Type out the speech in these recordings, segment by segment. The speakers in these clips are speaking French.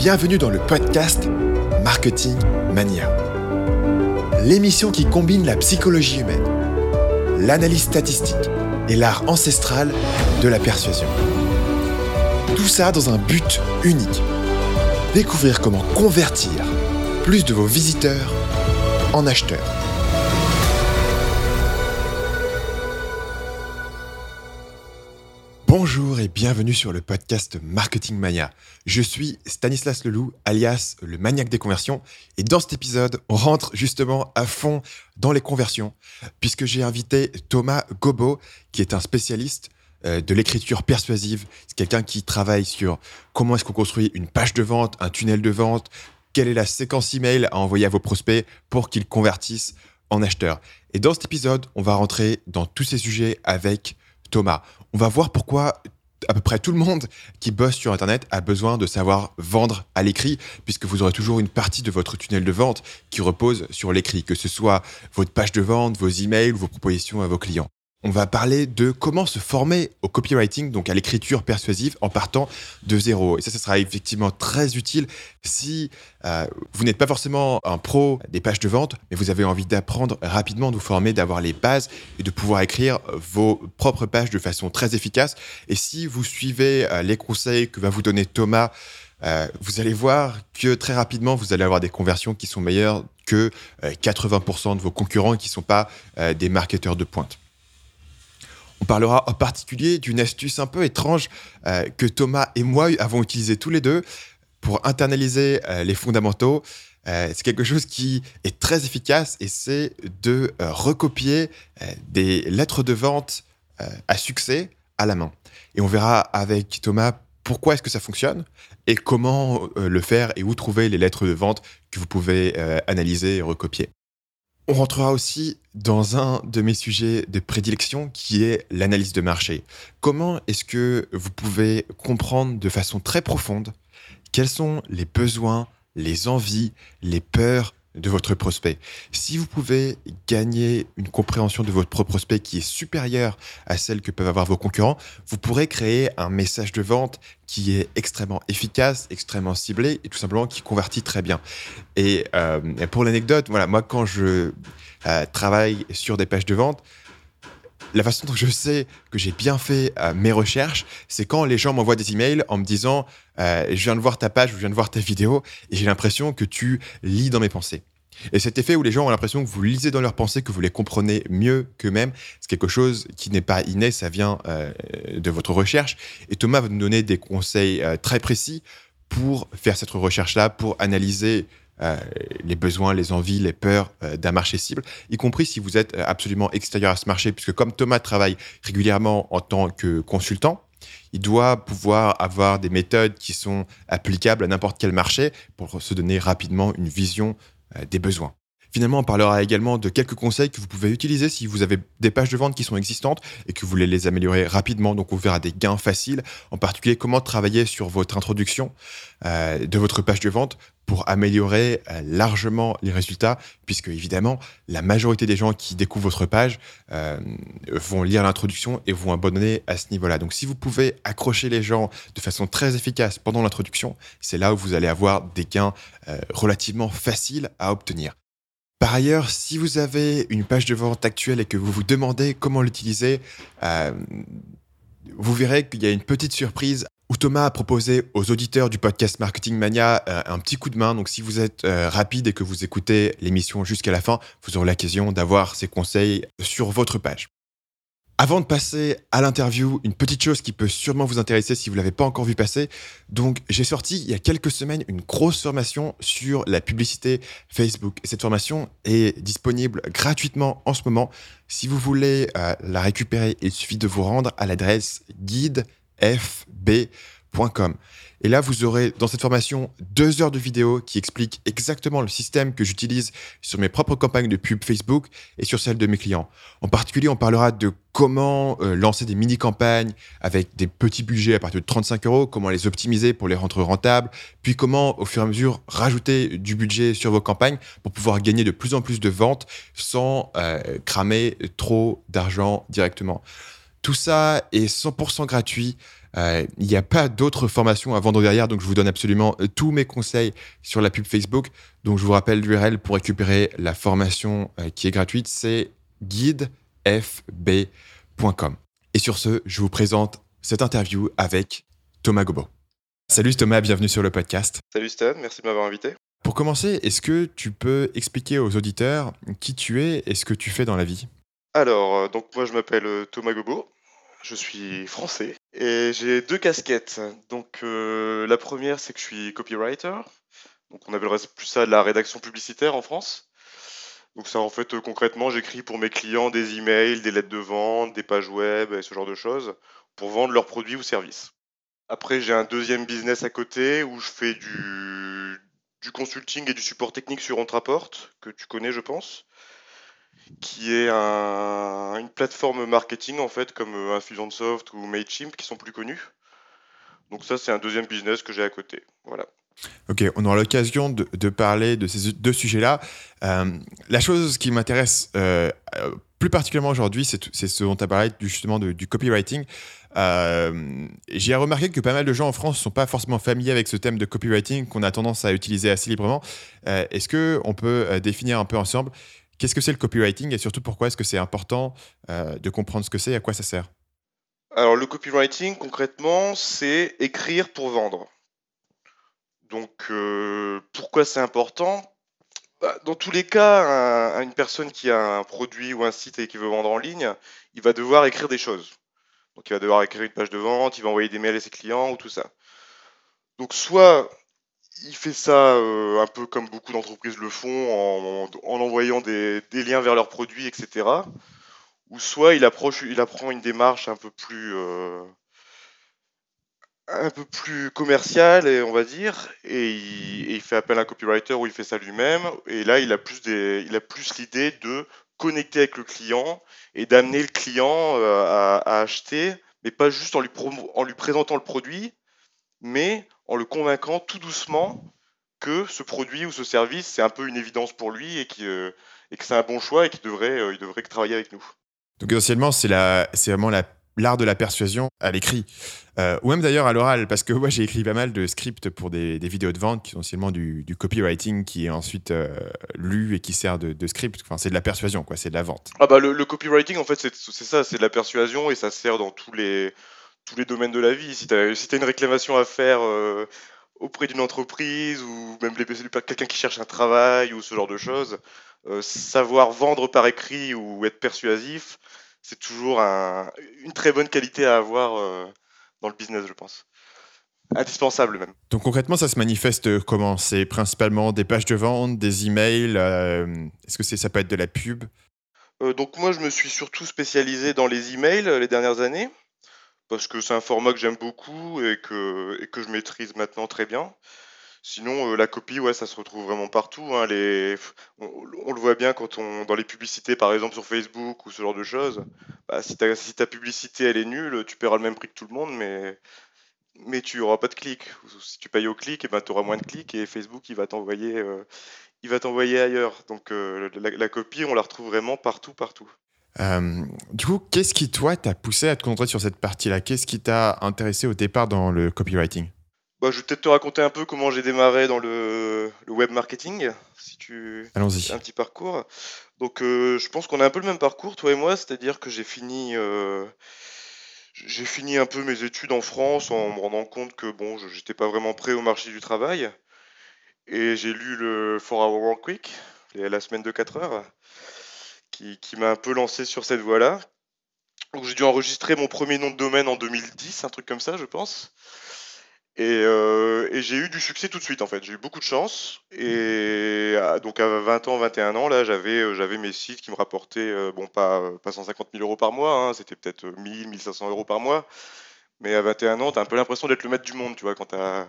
Bienvenue dans le podcast Marketing Mania. L'émission qui combine la psychologie humaine, l'analyse statistique et l'art ancestral de la persuasion. Tout ça dans un but unique. Découvrir comment convertir plus de vos visiteurs en acheteurs. Bonjour et bienvenue sur le podcast Marketing Mania. Je suis Stanislas Leloup, alias le maniaque des conversions, et dans cet épisode, on rentre justement à fond dans les conversions, puisque j'ai invité Thomas Gobo, qui est un spécialiste euh, de l'écriture persuasive. C'est quelqu'un qui travaille sur comment est-ce qu'on construit une page de vente, un tunnel de vente, quelle est la séquence email à envoyer à vos prospects pour qu'ils convertissent en acheteurs. Et dans cet épisode, on va rentrer dans tous ces sujets avec Thomas. On va voir pourquoi à peu près tout le monde qui bosse sur Internet a besoin de savoir vendre à l'écrit, puisque vous aurez toujours une partie de votre tunnel de vente qui repose sur l'écrit, que ce soit votre page de vente, vos emails, vos propositions à vos clients on va parler de comment se former au copywriting, donc à l'écriture persuasive, en partant de zéro. Et ça, ça sera effectivement très utile si euh, vous n'êtes pas forcément un pro des pages de vente, mais vous avez envie d'apprendre rapidement, de vous former, d'avoir les bases et de pouvoir écrire vos propres pages de façon très efficace. Et si vous suivez euh, les conseils que va vous donner Thomas, euh, vous allez voir que très rapidement, vous allez avoir des conversions qui sont meilleures que 80% de vos concurrents qui ne sont pas des marketeurs de pointe. On parlera en particulier d'une astuce un peu étrange euh, que Thomas et moi avons utilisé tous les deux pour internaliser euh, les fondamentaux. Euh, c'est quelque chose qui est très efficace et c'est de recopier des lettres de vente à succès à la main. Et on verra avec Thomas pourquoi est-ce que ça fonctionne et comment le faire et où trouver les lettres de vente que vous pouvez analyser et recopier. On rentrera aussi dans un de mes sujets de prédilection qui est l'analyse de marché. Comment est-ce que vous pouvez comprendre de façon très profonde quels sont les besoins, les envies, les peurs de votre prospect. Si vous pouvez gagner une compréhension de votre prospect qui est supérieure à celle que peuvent avoir vos concurrents, vous pourrez créer un message de vente qui est extrêmement efficace, extrêmement ciblé et tout simplement qui convertit très bien. Et, euh, pour l'anecdote, voilà, moi quand je euh, travaille sur des pages de vente, la façon dont je sais que j'ai bien fait euh, mes recherches, c'est quand les gens m'envoient des emails en me disant Je viens de voir ta page, je viens de voir ta vidéo, et j'ai l'impression que tu lis dans mes pensées. Et cet effet où les gens ont l'impression que vous lisez dans leurs pensées, que vous les comprenez mieux qu'eux-mêmes, c'est quelque chose qui n'est pas inné, ça vient euh, de votre recherche. Et Thomas va nous donner des conseils très précis pour faire cette recherche-là, pour analyser euh, les besoins, les envies, les peurs euh, d'un marché cible, y compris si vous êtes euh, absolument extérieur à ce marché, puisque comme Thomas travaille régulièrement en tant que consultant, il doit pouvoir avoir des méthodes qui sont applicables à n'importe quel marché pour se donner rapidement une vision des besoins. Finalement, on parlera également de quelques conseils que vous pouvez utiliser si vous avez des pages de vente qui sont existantes et que vous voulez les améliorer rapidement. Donc, on verra des gains faciles, en particulier comment travailler sur votre introduction de votre page de vente pour améliorer euh, largement les résultats, puisque évidemment, la majorité des gens qui découvrent votre page euh, vont lire l'introduction et vont abandonner à ce niveau-là. Donc si vous pouvez accrocher les gens de façon très efficace pendant l'introduction, c'est là où vous allez avoir des gains euh, relativement faciles à obtenir. Par ailleurs, si vous avez une page de vente actuelle et que vous vous demandez comment l'utiliser, vous verrez qu'il y a une petite surprise où Thomas a proposé aux auditeurs du podcast Marketing Mania euh, un petit coup de main. Donc, si vous êtes euh, rapide et que vous écoutez l'émission jusqu'à la fin, vous aurez l'occasion d'avoir ses conseils sur votre page. Avant de passer à l'interview, une petite chose qui peut sûrement vous intéresser si vous ne l'avez pas encore vu passer. Donc, j'ai sorti il y a quelques semaines une grosse formation sur la publicité Facebook. cette formation est disponible gratuitement en ce moment. Si vous voulez euh, la récupérer, il suffit de vous rendre à l'adresse guide fb.com. Et là, vous aurez dans cette formation deux heures de vidéo qui expliquent exactement le système que j'utilise sur mes propres campagnes de pub Facebook et sur celles de mes clients. En particulier, on parlera de comment euh, lancer des mini-campagnes avec des petits budgets à partir de 35 euros, comment les optimiser pour les rendre rentables, puis comment, au fur et à mesure, rajouter du budget sur vos campagnes pour pouvoir gagner de plus en plus de ventes sans euh, cramer trop d'argent directement. Tout ça est 100% gratuit. Il n'y a pas d'autres formations à vendre derrière, donc je vous donne absolument tous mes conseils sur la pub Facebook. Donc je vous rappelle l'URL pour récupérer la formation qui est gratuite, c'est guidefb.com. Et sur ce, je vous présente cette interview avec Thomas Gobo. Salut Thomas, bienvenue sur le podcast. Salut Stan, merci de m'avoir invité. Pour commencer, est-ce que tu peux expliquer aux auditeurs qui tu es et ce que tu fais dans la vie? Alors, euh, donc moi je m'appelle euh, Thomas Gobo, je suis français et j'ai deux casquettes. Donc euh, la première c'est que je suis copywriter, donc on appellerait plus ça de la rédaction publicitaire en France. Donc ça en fait concrètement j'écris pour mes clients des emails, des lettres de vente, des pages web et ce genre de choses pour vendre leurs produits ou services. Après, j'ai un deuxième business à côté où je fais du, du consulting et du support technique sur Ontraport, que tu connais, je pense, qui est une plateforme marketing, en fait, comme Infusionsoft ou Mailchimp, qui sont plus connus. Donc ça, c'est un deuxième business que j'ai à côté. Voilà. Ok, on aura l'occasion de, parler de ces deux sujets-là. Euh, la chose qui m'intéresse euh, plus particulièrement aujourd'hui, c'est ce dont tu as parlé justement du copywriting. Euh, j'ai remarqué que pas mal de gens en France ne sont pas forcément familiers avec ce thème de copywriting qu'on a tendance à utiliser assez librement. Euh, est-ce qu'on peut euh, définir un peu ensemble qu'est-ce que c'est le copywriting et surtout pourquoi est-ce que c'est important de comprendre ce que c'est et à quoi ça sert? Alors le copywriting concrètement c'est écrire pour vendre. Donc pourquoi c'est important? Bah, dans tous les cas, une personne qui a un produit ou un site et qui veut vendre en ligne, il va devoir écrire des choses. Donc il va devoir écrire une page de vente, il va envoyer des mails à ses clients ou tout ça. Donc soit il fait ça euh, un peu comme beaucoup d'entreprises le font en, envoyant des, liens vers leurs produits, etc. Ou soit il, approche, il apprend une démarche un peu plus euh, un peu plus commerciale, on va dire, et il, fait appel à un copywriter où il fait ça lui-même. Et là, il a plus il a plus l'idée de connecter avec le client et d'amener le client euh, à, acheter, mais pas juste en lui, en lui présentant le produit, mais en le convaincant tout doucement que ce produit ou ce service, c'est un peu une évidence pour lui et, euh, et que c'est un bon choix et qu'il devrait, euh, il devrait travailler avec nous. Donc essentiellement, c'est vraiment la l'art de la persuasion à l'écrit, euh, ou même d'ailleurs à l'oral, parce que moi j'ai écrit pas mal de scripts pour des, vidéos de vente qui sont essentiellement du, copywriting qui est ensuite lu et qui sert de, script. Enfin, c'est de la persuasion, quoi, c'est de la vente. Ah bah le, copywriting en fait c'est ça, c'est de la persuasion et ça sert dans tous les tous les domaines de la vie. Si tu as, si une réclamation à faire euh, auprès d'une entreprise ou même quelqu'un qui cherche un travail ou ce genre de choses, savoir vendre par écrit ou être persuasif, c'est toujours une très bonne qualité à avoir euh, dans le business, je pense. Indispensable même. Donc concrètement, ça se manifeste comment? C'est principalement des pages de vente, des emails euh, Est-ce que ça peut être de la pub? Euh, Donc moi, je me suis surtout spécialisé dans les emails les dernières années parce que c'est un format que j'aime beaucoup et que, je maîtrise maintenant très bien. Sinon, euh, la copie, ouais, ça se retrouve vraiment partout. Hein, on, le voit bien quand on dans les publicités, par exemple sur Facebook ou ce genre de choses. Bah, si, ta, publicité elle est nulle, tu paieras le même prix que tout le monde, mais tu n'auras pas de clics. Si tu payes au clic, eh ben, tu auras moins de clics et Facebook il va t'envoyer euh, il va t'envoyer ailleurs. Donc euh, la, copie, on la retrouve vraiment partout, partout. Du coup, qu'est-ce qui toi t'a poussé à te concentrer sur cette partie-là? Qu'est-ce qui t'a intéressé au départ dans le copywriting? Bah, je vais peut-être te raconter un peu comment j'ai démarré dans le, web marketing, si tu Allons-y. un petit parcours. Donc, euh, je pense qu'on a un peu le même parcours, toi et moi, c'est-à-dire que j'ai fini, euh, j'ai fini un peu mes études en France en me rendant compte que bon, je n'étais pas vraiment prêt au marché du travail. Et j'ai lu le 4 Hour Work Week, la semaine de 4 heures, qui, m'a un peu lancé sur cette voie-là. Donc, j'ai dû enregistrer mon premier nom de domaine en 2010, un truc comme ça, je pense. Euh, et, j'ai eu du succès tout de suite en fait. J'ai eu beaucoup de chance. Et donc à 20 ans, 21 ans, là, j'avais euh, j'avais mes sites qui me rapportaient, euh, bon, pas, pas 150 000 euros par mois, hein, c'était peut-être 1000, 1500 euros par mois. Mais à 21 ans, tu as un peu l'impression d'être le maître du monde, tu vois, quand tu as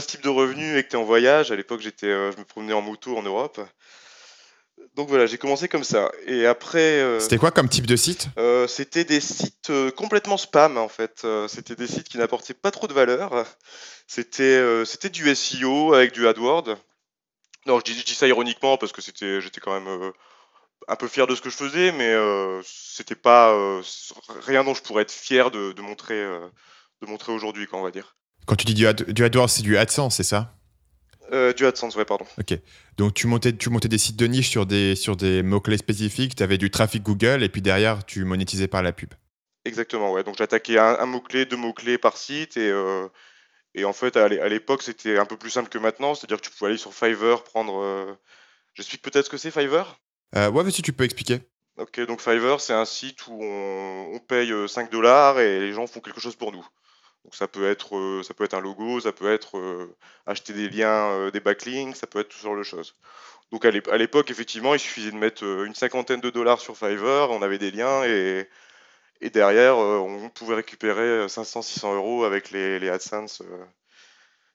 ce type de revenu et que tu es en voyage. À l'époque, j'étais, je me promenais en moto en Europe donc voilà, j'ai commencé comme ça. Et après. Euh, c'était quoi comme type de site? euh, C'était des sites euh, complètement spam en fait. c'était des sites qui n'apportaient pas trop de valeur. C'était c'était du SEO avec du AdWords. Non, je dis, ça ironiquement parce que c'était j'étais quand même un peu fier de ce que je faisais, mais c'était pas rien dont je pourrais être fier de, montrer de montrer aujourd'hui, on va dire. Quand tu dis du, du AdWords, c'est du AdSense, c'est ça? Euh, du AdSense, ouais, pardon. Ok. Donc tu montais, tu montais des sites de niche sur des, sur des mots-clés spécifiques, tu avais du trafic Google et puis derrière tu monétisais par la pub. Exactement, ouais. Donc j'attaquais un, un mot-clé, deux mots-clés par site et, euh, et en fait à l'époque c'était un peu plus simple que maintenant, c'est-à-dire que tu pouvais aller sur Fiverr prendre. Euh... J'explique peut-être ce que c'est Fiverr? Euh, Ouais, mais si tu peux expliquer. Ok, donc Fiverr c'est un site où on, on paye 5 dollars et les gens font quelque chose pour nous. Donc ça peut être, euh, ça peut être un logo, ça peut être euh, acheter des liens, euh, des backlinks, ça peut être tout ce genre de choses. Donc à l'époque, effectivement, il suffisait de mettre une cinquantaine de dollars sur Fiverr, on avait des liens et, et derrière, on pouvait récupérer 500-600 euros avec les, les AdSense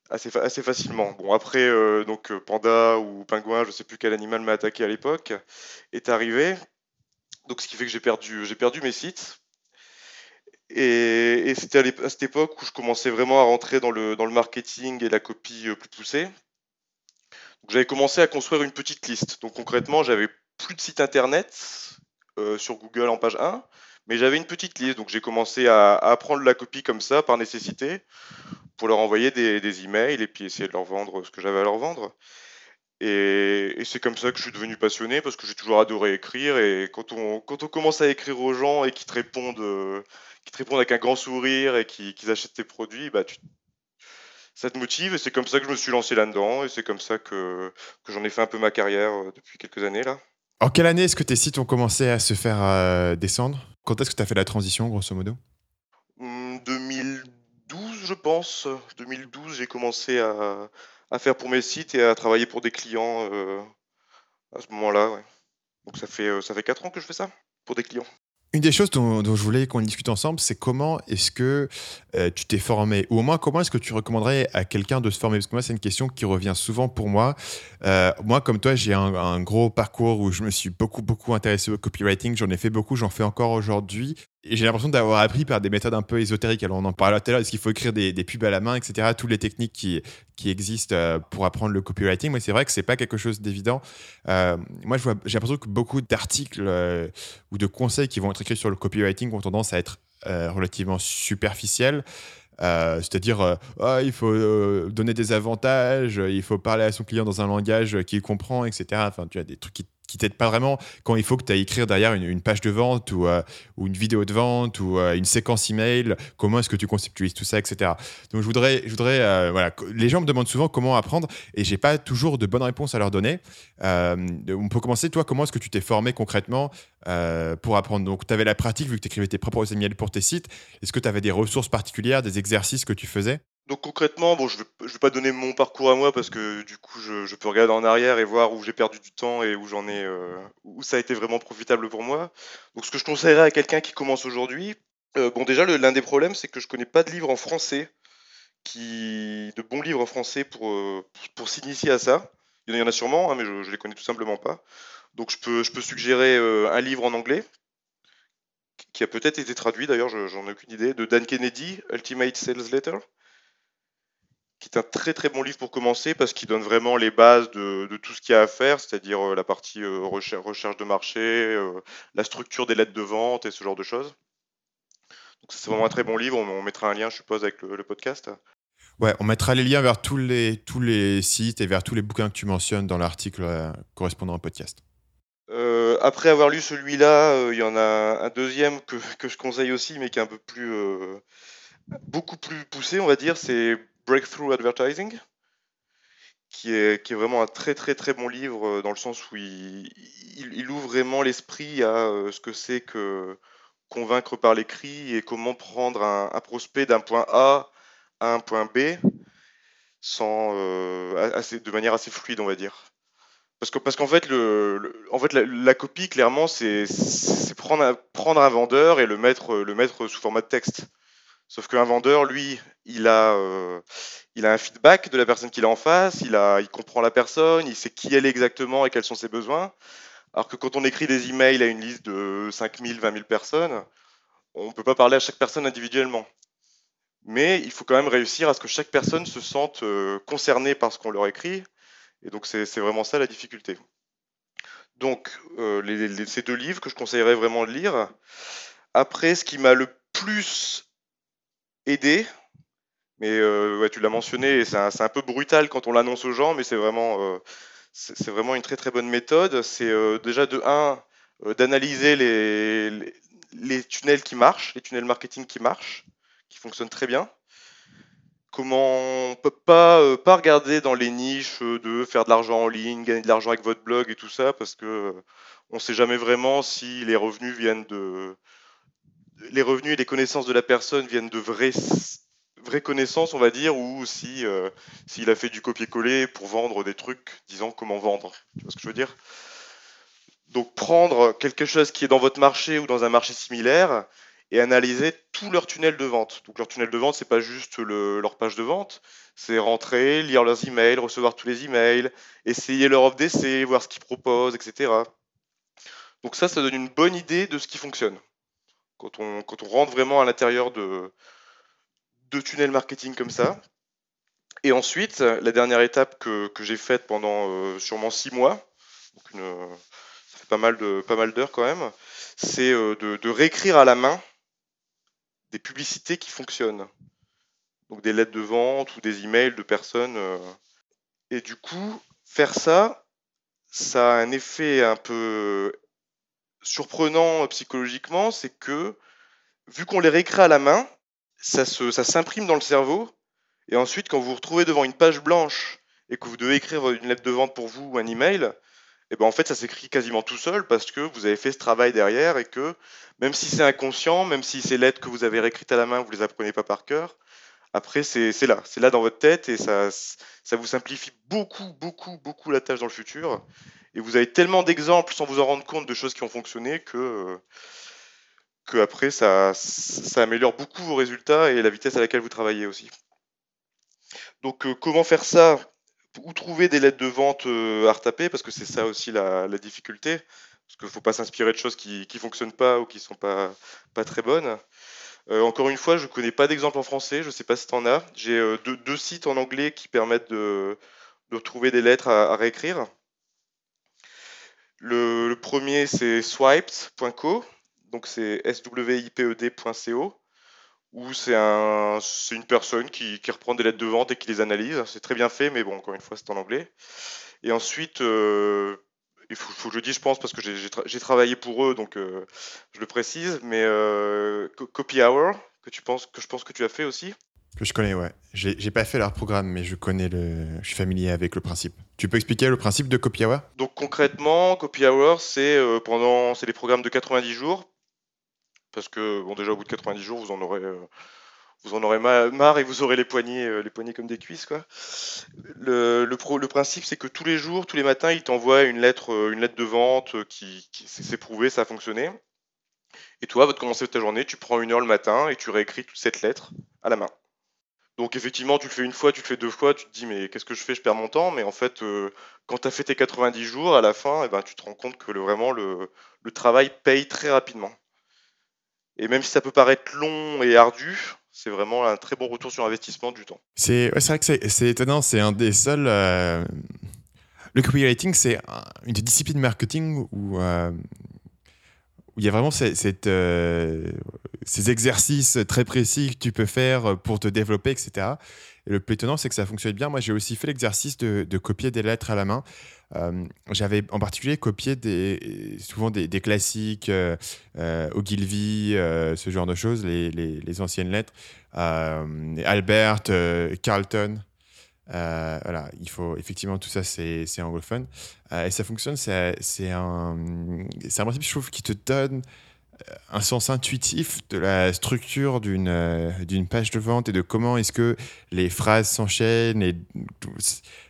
assez, assez facilement. Bon, après, donc Panda ou Pingouin, je sais plus quel animal m'a attaqué à l'époque, est arrivé. Donc ce qui fait que j'ai perdu, j'ai perdu mes sites. Et, c'était à, cette époque où je commençais vraiment à rentrer dans le, dans le marketing et la copie euh, plus poussée. J'avais commencé à construire une petite liste. Donc concrètement, j'avais plus de site internet euh, sur Google en page 1, mais j'avais une petite liste. Donc j'ai commencé à, apprendre la copie comme ça, par nécessité, pour leur envoyer des, des emails et puis essayer de leur vendre ce que j'avais à leur vendre. Et, et c'est comme ça que je suis devenu passionné parce que j'ai toujours adoré écrire. Et quand on, quand on commence à écrire aux gens et qu'ils te répondent euh, qui te répondent avec un grand sourire et qui, achètent tes produits, bah, tu, ça te motive et c'est comme ça que je me suis lancé là-dedans et c'est comme ça que, que j'en ai fait un peu ma carrière euh, depuis quelques années là. En quelle année est-ce que tes sites ont commencé à se faire euh, descendre? Quand est-ce que tu as fait la transition grosso modo? 2012 hmm, je pense. 2012 j'ai commencé à, à, faire pour mes sites et à travailler pour des clients euh, à ce moment-là. Ouais. Donc ça fait, ça fait 4 ans que je fais ça pour des clients. Une des choses dont, je voulais qu'on discute ensemble, c'est comment est-ce que euh, tu t'es formé? Ou au moins, comment est-ce que tu recommanderais à quelqu'un de se former? Parce que moi, c'est une question qui revient souvent pour moi. Euh, moi, comme toi, j'ai un, gros parcours où je me suis beaucoup, beaucoup intéressé au copywriting. J'en ai fait beaucoup, j'en fais encore aujourd'hui. J'ai l'impression d'avoir appris par des méthodes un peu ésotériques. Alors, on en parlait tout à l'heure, est-ce qu'il faut écrire des, pubs à la main, etc. Toutes les techniques qui, qui existent euh, pour apprendre le copywriting. Mais c'est vrai que c'est pas quelque chose d'évident. Euh, moi, j'ai l'impression que beaucoup d'articles euh, ou de conseils qui vont être écrits sur le copywriting ont tendance à être relativement superficiels. c'est-à-dire ah, il faut donner des avantages, il faut parler à son client dans un langage qu'il comprend, etc. Enfin, tu as des trucs qui qui t'aide pas vraiment quand il faut que tu ailles écrire derrière une, page de vente ou, euh, ou, une vidéo de vente ou euh, une séquence email, comment est-ce que tu conceptualises tout ça, etc. Donc je voudrais, je voudrais euh, voilà, les gens me demandent souvent comment apprendre et j'ai pas toujours de bonnes réponses à leur donner. on peut commencer, toi, comment est-ce que tu t'es formé concrètement pour apprendre? Donc tu avais la pratique vu que tu écrivais tes propres emails pour tes sites. Est-ce que tu avais des ressources particulières, des exercices que tu faisais? Donc concrètement, bon, je ne vais, pas donner mon parcours à moi parce que du coup, je, peux regarder en arrière et voir où j'ai perdu du temps et euh, où ça a été vraiment profitable pour moi. Donc, ce que je conseillerais à quelqu'un qui commence aujourd'hui, euh, bon, déjà, l'un des problèmes, c'est que je connais pas de livres en français, qui, de bons livres en français pour, euh, pour s'initier à ça. Il y en a sûrement, hein, mais je, ne les connais tout simplement pas. Donc, je peux, je peux suggérer un livre en anglais qui a peut-être été traduit, d'ailleurs, j'en ai aucune idée, de Dan Kennedy, Ultimate Sales Letter qui est un très très bon livre pour commencer parce qu'il donne vraiment les bases de, tout ce qu'il y a à faire, c'est-à-dire euh, la partie euh, recherche, de marché, euh, la structure des lettres de vente et ce genre de choses. Donc c'est vraiment un très bon livre, on, mettra un lien je suppose avec le, podcast. Ouais, on mettra les liens vers tous les, tous les sites et vers tous les bouquins que tu mentionnes dans l'article correspondant au podcast. après avoir lu celui-là, il y en a un deuxième que, que, je conseille aussi, mais qui est un peu plus, beaucoup plus poussé, on va dire, c'est Breakthrough Advertising, qui est, vraiment un très très très bon livre euh, dans le sens où il, ouvre vraiment l'esprit à euh, ce que c'est que convaincre par l'écrit et comment prendre un, prospect d'un point A à un point B sans, euh, assez, de manière assez fluide, on va dire. Parce qu'en parce qu'en fait, le, en fait la, copie, clairement, c'est prendre, prendre un vendeur et le mettre, le mettre sous format de texte. Sauf qu'un vendeur, lui, il a, euh, il a un feedback de la personne qu'il a en face, il, a, il comprend la personne, il sait qui elle est exactement et quels sont ses besoins. Alors que quand on écrit des emails à une liste de 5000, 20 000 personnes, on ne peut pas parler à chaque personne individuellement. Mais il faut quand même réussir à ce que chaque personne se sente euh, concernée par ce qu'on leur écrit. Et donc c'est vraiment ça la difficulté. Donc euh, ces deux livres que je conseillerais vraiment de lire. Après, ce qui m'a le plus aider. Mais euh, tu l'as mentionné, c'est un, peu brutal quand on l'annonce aux gens, mais c'est vraiment, euh, vraiment une très très bonne méthode. C'est euh, déjà de 1, d'analyser les, tunnels qui marchent, les tunnels marketing qui marchent, qui fonctionnent très bien. Comment on peut pas, pas regarder dans les niches de faire de l'argent en ligne, gagner de l'argent avec votre blog et tout ça, parce que on ne sait jamais vraiment si les revenus viennent de, les revenus et les connaissances de la personne viennent de vraies, connaissances, on va dire, ou si euh, s'il a fait du copier-coller pour vendre des trucs, disant comment vendre. Tu vois ce que je veux dire? Donc prendre quelque chose qui est dans votre marché ou dans un marché similaire et analyser tout leur tunnel de vente. Donc leur tunnel de vente, c'est pas juste leur page de vente, c'est rentrer, lire leurs emails, recevoir tous les emails, essayer leur offre d'essai, voir ce qu'ils proposent, etc. Donc ça, ça donne une bonne idée de ce qui fonctionne quand on, quand on rentre vraiment à l'intérieur de, de tunnels marketing comme ça. Et ensuite, la dernière étape que, que j'ai faite pendant euh, sûrement six mois, donc une, ça fait pas mal de pas mal d'heures quand même, c'est euh, de, réécrire à la main des publicités qui fonctionnent. Donc des lettres de vente ou des emails de personnes. Euh. Et du coup, faire ça, ça a un effet un peu surprenant euh, psychologiquement, c'est que vu qu'on les réécrit à la main, ça, s'imprime dans le cerveau. Et ensuite, quand vous vous retrouvez devant une page blanche et que vous devez écrire une lettre de vente pour vous ou un email, et eh ben en fait, ça s'écrit quasiment tout seul parce que vous avez fait ce travail derrière et que même si c'est inconscient, même si ces lettres que vous avez réécrites à la main, vous les apprenez pas par cœur, après, c'est là, c'est là dans votre tête et ça vous simplifie beaucoup, beaucoup, beaucoup la tâche dans le futur. Et vous avez tellement d'exemples sans vous en rendre compte de choses qui ont fonctionné que, que après, ça, ça améliore beaucoup vos résultats et la vitesse à laquelle vous travaillez aussi. Donc, euh, comment faire ça? Où trouver des lettres de vente euh, à retaper? Parce que c'est ça aussi la, difficulté. Parce qu'il ne faut pas s'inspirer de choses qui ne fonctionnent pas ou qui ne sont pas, pas très bonnes. Euh, encore une fois, je ne connais pas d'exemple en français, je ne sais pas si tu en as. J'ai deux, sites en anglais qui permettent de, de trouver des lettres à réécrire. Le, premier, c'est swiped.co, donc c'est swiped.co, où c'est un, une personne qui, reprend des lettres de vente et qui les analyse. C'est très bien fait, mais bon, encore une fois, c'est en anglais. Et ensuite, euh, il faut, que je dise, je pense, parce que j'ai travaillé pour eux, donc euh, je le précise, mais euh, Copy Hour, que, tu penses, que je pense que tu as fait aussi? Que je connais, ouais. J'ai pas fait leur programme, mais je connais le. Je suis familier avec le principe. Tu peux expliquer le principe de Copy Hour? Donc concrètement, Copy Hour, c'est euh, pendant, c'est des programmes de 90 jours, parce que bon déjà au bout de 90 jours, vous en aurez, euh, vous en aurez marre et vous aurez les poignets, euh, les poignets comme des cuisses, quoi. Le, pro, le principe, c'est que tous les jours, tous les matins, il t'envoie une lettre, une lettre de vente qui, qui c'est prouvé, ça a fonctionné. Et toi, avant de commencer ta journée, tu prends une heure le matin et tu réécris toute cette lettre à la main. Donc effectivement, tu le fais une fois, tu le fais deux fois, tu te dis mais qu'est-ce que je fais, je perds mon temps. Mais en fait, euh, quand tu as fait tes 90 jours, à la fin, eh ben, tu te rends compte que vraiment le, travail paye très rapidement. Et même si ça peut paraître long et ardu, c'est vraiment un très bon retour sur investissement du temps. C'est vrai que c'est étonnant, c'est un des seuls... Euh, le copywriting, c'est une discipline marketing où euh, il y a vraiment euh, ces exercices très précis que tu peux faire pour te développer, etc. Et le plus étonnant, c'est que ça fonctionne bien. Moi, j'ai aussi fait l'exercice de, copier des lettres à la main. Euh, j'avais en particulier copié souvent des, classiques, euh, Ogilvy, ce genre de choses, les, les anciennes lettres. Albert, Carlton. Euh, voilà, il faut effectivement tout ça, c'est anglophone. Euh, et ça fonctionne, c'est un, un principe, je trouve, qui te donne euh, un sens intuitif de la structure d'une page de vente et de comment est-ce que les phrases s'enchaînent et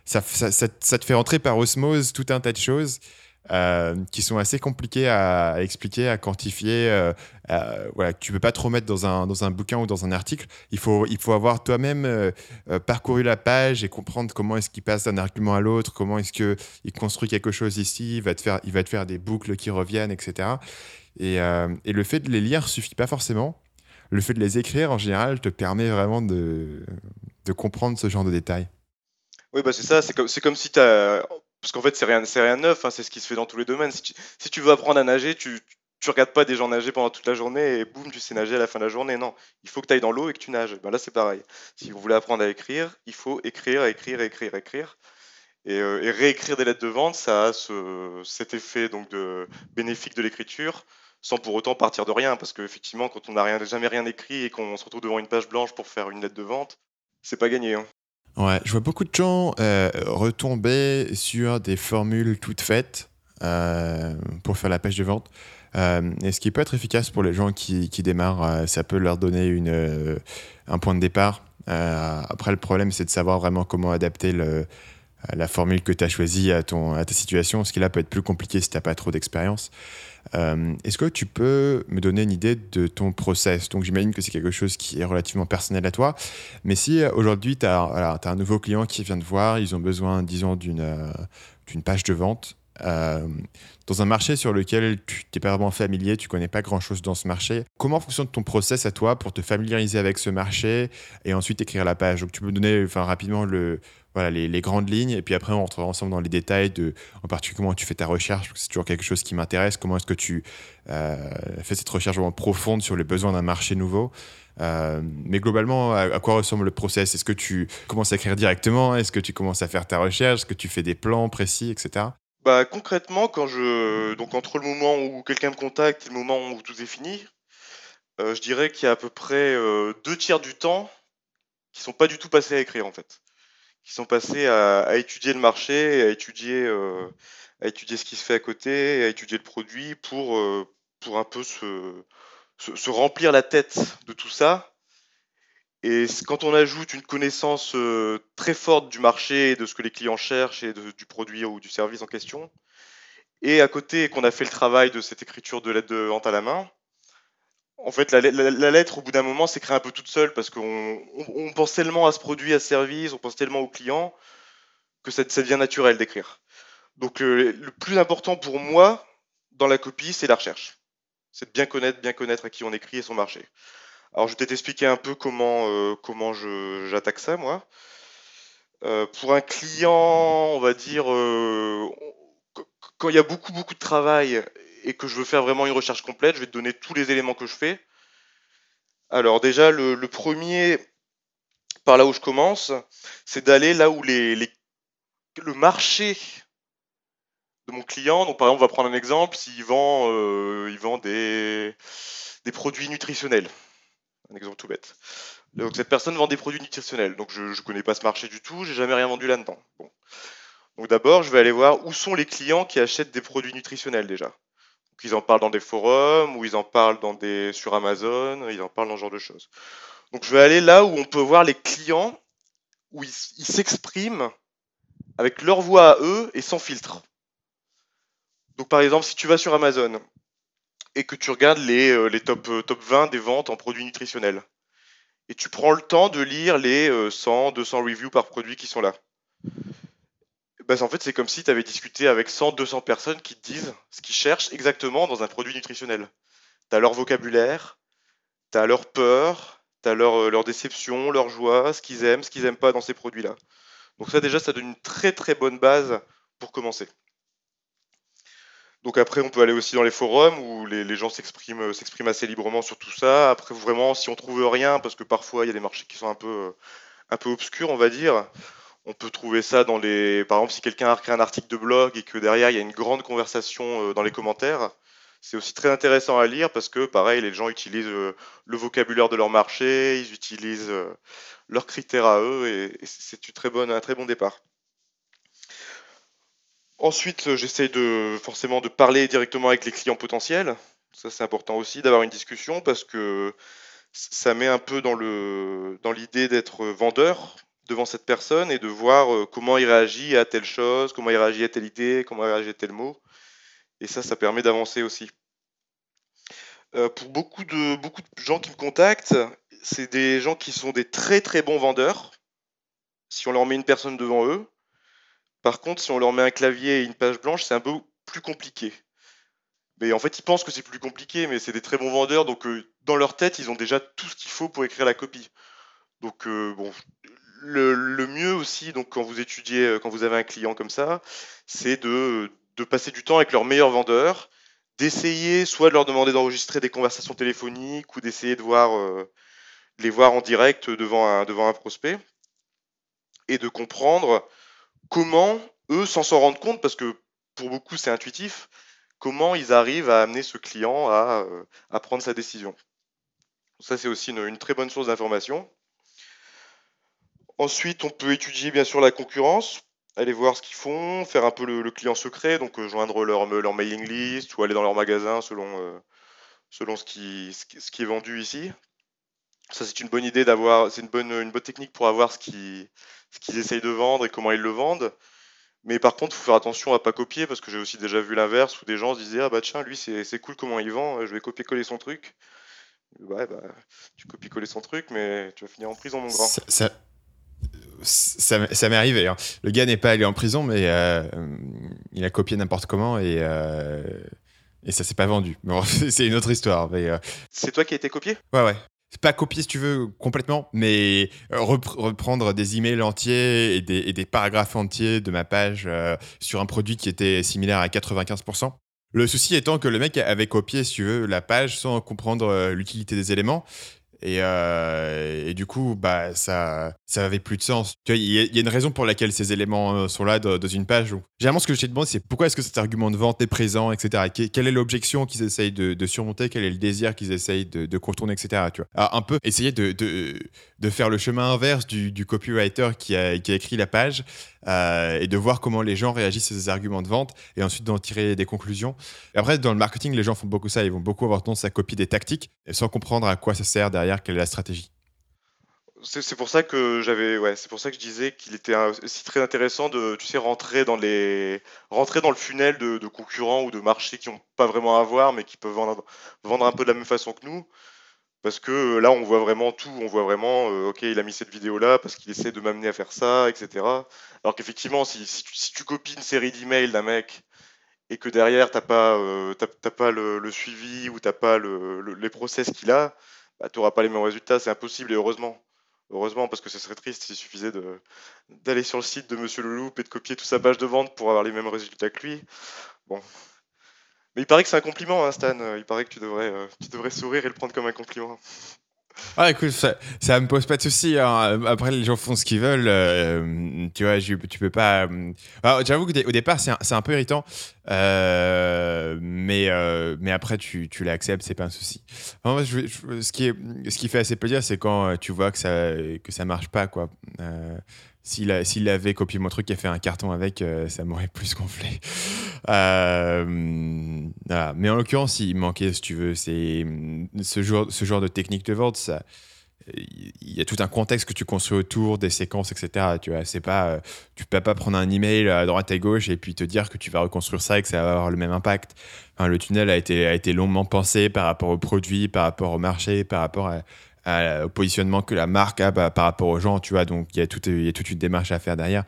ça, ça, ça, ça, te fait rentrer par osmose tout un tas de choses euh, qui sont assez compliqués à, expliquer, à quantifier. Euh, euh, voilà, tu peux pas trop mettre dans un, dans un bouquin ou dans un article. Il faut, il faut avoir toi-même euh, parcouru la page et comprendre comment est-ce qu'il passe d'un argument à l'autre, comment est-ce qu'il construit quelque chose ici, il va, te faire, il va te faire des boucles qui reviennent, etc. Et, et le fait de les lire suffit pas forcément. Le fait de les écrire, en général, te permet vraiment de, de comprendre ce genre de détails. Oui, bah c'est ça, c'est comme, comme si tu as parce qu'en fait, c'est rien, rien de neuf, hein, c'est ce qui se fait dans tous les domaines. Si tu, veux apprendre à nager, tu, tu regardes pas des gens nager pendant toute la journée et boum, tu sais nager à la fin de la journée. Non, il faut que tu ailles dans l'eau et que tu nages. Ben là, c'est pareil. Si vous voulez apprendre à écrire, il faut écrire, écrire, écrire, écrire. Et, euh, réécrire des lettres de vente, ça a ce, cet effet donc de bénéfique de l'écriture, sans pour autant partir de rien, parce qu'effectivement, quand on n'a jamais rien écrit et qu'on se retrouve devant une page blanche pour faire une lettre de vente, c'est pas gagné. hein. Ouais, je vois beaucoup de gens euh, retomber sur des formules toutes faites euh, pour faire la page de vente. Euh, et ce qui peut être efficace pour les gens qui, qui démarrent, ça peut leur donner une, un point de départ. Après, le problème, c'est de savoir vraiment comment adapter la formule que tu as choisie à, ton, à ta situation, ce qui là peut être plus compliqué si tu n'as pas trop d'expérience. Euh, Est-ce que tu peux me donner une idée de ton process? Donc j'imagine que c'est quelque chose qui est relativement personnel à toi, mais si euh, aujourd'hui tu as, voilà, un nouveau client qui vient te voir, ils ont besoin, disons, d'une euh, page de vente. dans un marché sur lequel tu n'es pas vraiment familier, tu connais pas grand chose dans ce marché, comment fonctionne ton process à toi pour te familiariser avec ce marché et ensuite écrire la page? Donc tu peux me donner rapidement le, voilà, les, grandes lignes. Et puis après on rentrera ensemble dans les détails de en particulier comment tu fais ta recherche c'est toujours quelque chose qui m'intéresse. Comment est-ce que tu euh, fais cette recherche vraiment profonde sur les besoins d'un marché nouveau? Euh, mais globalement à, quoi ressemble le process? Est-ce que tu commences à écrire directement? Est-ce que tu commences à faire ta recherche? Est-ce que tu fais des plans précis etc Bah, concrètement, quand je donc entre le moment où quelqu'un me contacte et le moment où tout est fini, euh, je dirais qu'il y a à peu près deux tiers du temps qui sont pas du tout passés à écrire en fait, qui sont passés à, étudier le marché, à étudier, euh, à étudier ce qui se fait à côté, à étudier le produit pour euh, pour un peu se, se remplir la tête de tout ça. Et quand on ajoute une connaissance euh, très forte du marché, de ce que les clients cherchent et du produit ou du service en question, et à côté qu'on a fait le travail de cette écriture de lettre de vente à la main, en fait, la, lettre, au bout d'un moment, s'écrit un peu toute seule parce qu'on on, on pense tellement à ce produit, à ce service, on pense tellement au client que ça, devient naturel d'écrire. Donc, le, le plus important pour moi dans la copie, c'est la recherche. C'est de bien connaître, bien connaître à qui on écrit et son marché. Alors, je vais peut-être expliquer un peu comment, euh, comment j'attaque ça, moi. Euh, pour un client, on va dire, euh, qu- quand il y a beaucoup, beaucoup de travail et que je veux faire vraiment une recherche complète, je vais te donner tous les éléments que je fais. Alors déjà, le, premier, par là où je commence, c'est d'aller là où les- le marché de mon client, donc par exemple, on va prendre un exemple, s'il vend, euh, il vend des, des produits nutritionnels, un exemple tout bête. Donc cette personne vend des produits nutritionnels, donc je ne connais pas ce marché du tout, j'ai jamais rien vendu là-dedans. Bon. Donc d'abord, je vais aller voir où sont les clients qui achètent des produits nutritionnels déjà. Donc, ils en parlent dans des forums, ou ils en parlent sur Amazon, ils en parlent dans ce genre de choses. Donc je vais aller là où on peut voir les clients, où ils s'expriment avec leur voix à eux et sans filtre. Donc par exemple, si tu vas sur Amazon et que tu regardes les, euh, top, euh, top 20 des ventes en produits nutritionnels, et tu prends le temps de lire les euh, 100, 200 reviews par produit qui sont là. Bah, en fait, c'est comme si tu avais discuté avec 100, 200 personnes qui te disent ce qu'ils cherchent exactement dans un produit nutritionnel. Tu as leur vocabulaire, tu as leur peur, tu as leur, euh, leur déception, leur joie, ce qu'ils aiment, ce qu'ils n'aiment pas dans ces produits-là. Donc ça déjà, ça donne une très très bonne base pour commencer. Donc après, on peut aller aussi dans les forums où les, les gens s'expriment euh, s'expriment assez librement sur tout ça. Après, vraiment, si on trouve rien, parce que parfois il y a des marchés qui sont un peu, euh, un peu obscurs, on va dire, on peut trouver ça dans les. Par exemple, si quelqu'un a écrit un article de blog et que derrière il y a une grande conversation euh, dans les commentaires, c'est aussi très intéressant à lire parce que, pareil, les gens utilisent euh, le vocabulaire de leur marché, ils utilisent euh, leurs critères à eux et, c'est un très bon départ. Ensuite, j'essaie de forcément de parler directement avec les clients potentiels. Ça, c'est important aussi d'avoir une discussion parce que ça met un peu dans l'idée d'être vendeur devant cette personne et de voir euh, comment il réagit à telle chose, comment il réagit à telle idée, comment il réagit à tel mot. Et ça, ça permet d'avancer aussi. Euh, pour beaucoup de beaucoup de gens qui me contactent, c'est des gens qui sont des très très bons vendeurs. Si on leur met une personne devant eux, par contre, si on leur met un clavier et une page blanche, c'est un peu plus compliqué. Mais en fait, ils pensent que c'est plus compliqué, mais c'est des très bons vendeurs, donc euh, dans leur tête, ils ont déjà tout ce qu'il faut pour écrire la copie. Donc bon, le, mieux aussi, donc quand vous étudiez, euh, quand vous avez un client comme ça, c'est de, passer du temps avec leur meilleur vendeur, d'essayer soit de leur demander d'enregistrer des conversations téléphoniques ou d'essayer de voir les voir en direct devant un, devant un prospect et de comprendre comment eux, sans s'en rendre compte, parce que pour beaucoup c'est intuitif, comment ils arrivent à amener ce client à, à prendre sa décision. Ça, c'est aussi une, très bonne source d'information. Ensuite, on peut étudier bien sûr la concurrence, aller voir ce qu'ils font, faire un peu le, client secret, donc euh, joindre leur, leur, mailing list ou aller dans leur magasin selon, euh, selon ce, qui, ce, qui, est vendu ici. Ça, c'est une bonne idée d'avoir, c'est une bonne, une bonne technique pour avoir ce qu'ils ce essayent de vendre et comment ils le vendent. Mais par contre, il faut faire attention à pas copier parce que j'ai aussi déjà vu l'inverse où des gens se disaient Ah bah tiens, lui c'est cool comment il vend, je vais copier-coller son truc. Ouais, bah, tu copies-coller son truc, mais tu vas finir en prison, mon grand. M'est arrivé. Hein. Le gars n'est pas allé en prison, mais euh, il a copié n'importe comment et, euh, et ça s'est pas vendu. Bon, c'est une autre histoire. Euh, c'est toi qui as été copié? Ouais, ouais. C'est pas copier si tu veux complètement, mais reprendre des emails entiers et des, et des, paragraphes entiers de ma page sur un produit qui était similaire à 95%. Le souci étant que le mec avait copié, si tu veux, la page sans comprendre euh, l'utilité des éléments. Et, euh, et, du coup, bah, ça, ça avait plus de sens. Il y, a une raison pour laquelle ces éléments euh, sont là dans, une page. Généralement, ce que je te demande, c'est pourquoi est-ce que cet argument de vente est présent, etc. Quelle est l'objection qu'ils essayent de, surmonter? Quel est le désir qu'ils essayent de, contourner, etc. Tu vois? Un peu essayer de, faire le chemin inverse du, copywriter qui a, écrit la page euh, et de voir comment les gens réagissent à ces arguments de vente et ensuite d'en tirer des conclusions. Après, dans le marketing, les gens font beaucoup ça. Ils vont beaucoup avoir tendance à copier des tactiques sans comprendre à quoi ça sert derrière, quelle est la stratégie? C'est pour ça que j'avais, c'est pour ça que je disais qu'il était aussi très intéressant de, tu sais, rentrer dans les, rentrer dans le funnel de, concurrents ou de marchés qui n'ont pas vraiment à voir, mais qui peuvent vendre, un peu de la même façon que nous. Parce que là, on voit vraiment tout. On voit vraiment, euh, ok, il a mis cette vidéo-là parce qu'il essaie de m'amener à faire ça, etc. Alors qu'effectivement, si, si, tu, copies une série d'emails d'un mec et que derrière, t'as pas, euh, pas le, suivi ou t'as pas le, les process qu'il a, bah, tu n'auras pas les mêmes résultats. C'est impossible et heureusement. Heureusement, parce que ce serait triste s'il suffisait d'aller sur le site de Monsieur Leloup et de copier toute sa page de vente pour avoir les mêmes résultats que lui. Bon. Mais il paraît que c'est un compliment, hein, Stan. Il paraît que tu devrais, euh, tu devrais sourire et le prendre comme un compliment. Ah, écoute, ça, ça me pose pas de soucis. Hein. Après, les gens font ce qu'ils veulent. Euh, tu vois, tu peux pas. Euh, j'avoue qu'au départ, c'est un, un, peu irritant. Euh, mais, mais après, tu, tu l'acceptes, c'est pas un souci. ce, qui est, ce qui fait assez plaisir, c'est quand tu vois que ça, que ça marche pas, quoi. S'il avait copié mon truc et fait un carton avec, ça m'aurait plus gonflé. Euh, Mais en l'occurrence, il manquait, si tu veux, c'est ce genre, ce genre de technique de vente. Il y a tout un contexte que tu construis autour des séquences, etc. Tu vois, c'est pas, euh, peux pas prendre un email à droite et gauche et puis te dire que tu vas reconstruire ça et que ça va avoir le même impact. Le tunnel a été longuement pensé par rapport au produit, par rapport au marché, par rapport à, au positionnement que la marque a bah, par rapport aux gens, tu vois. Donc, il y, a toute, y a toute une démarche à faire derrière.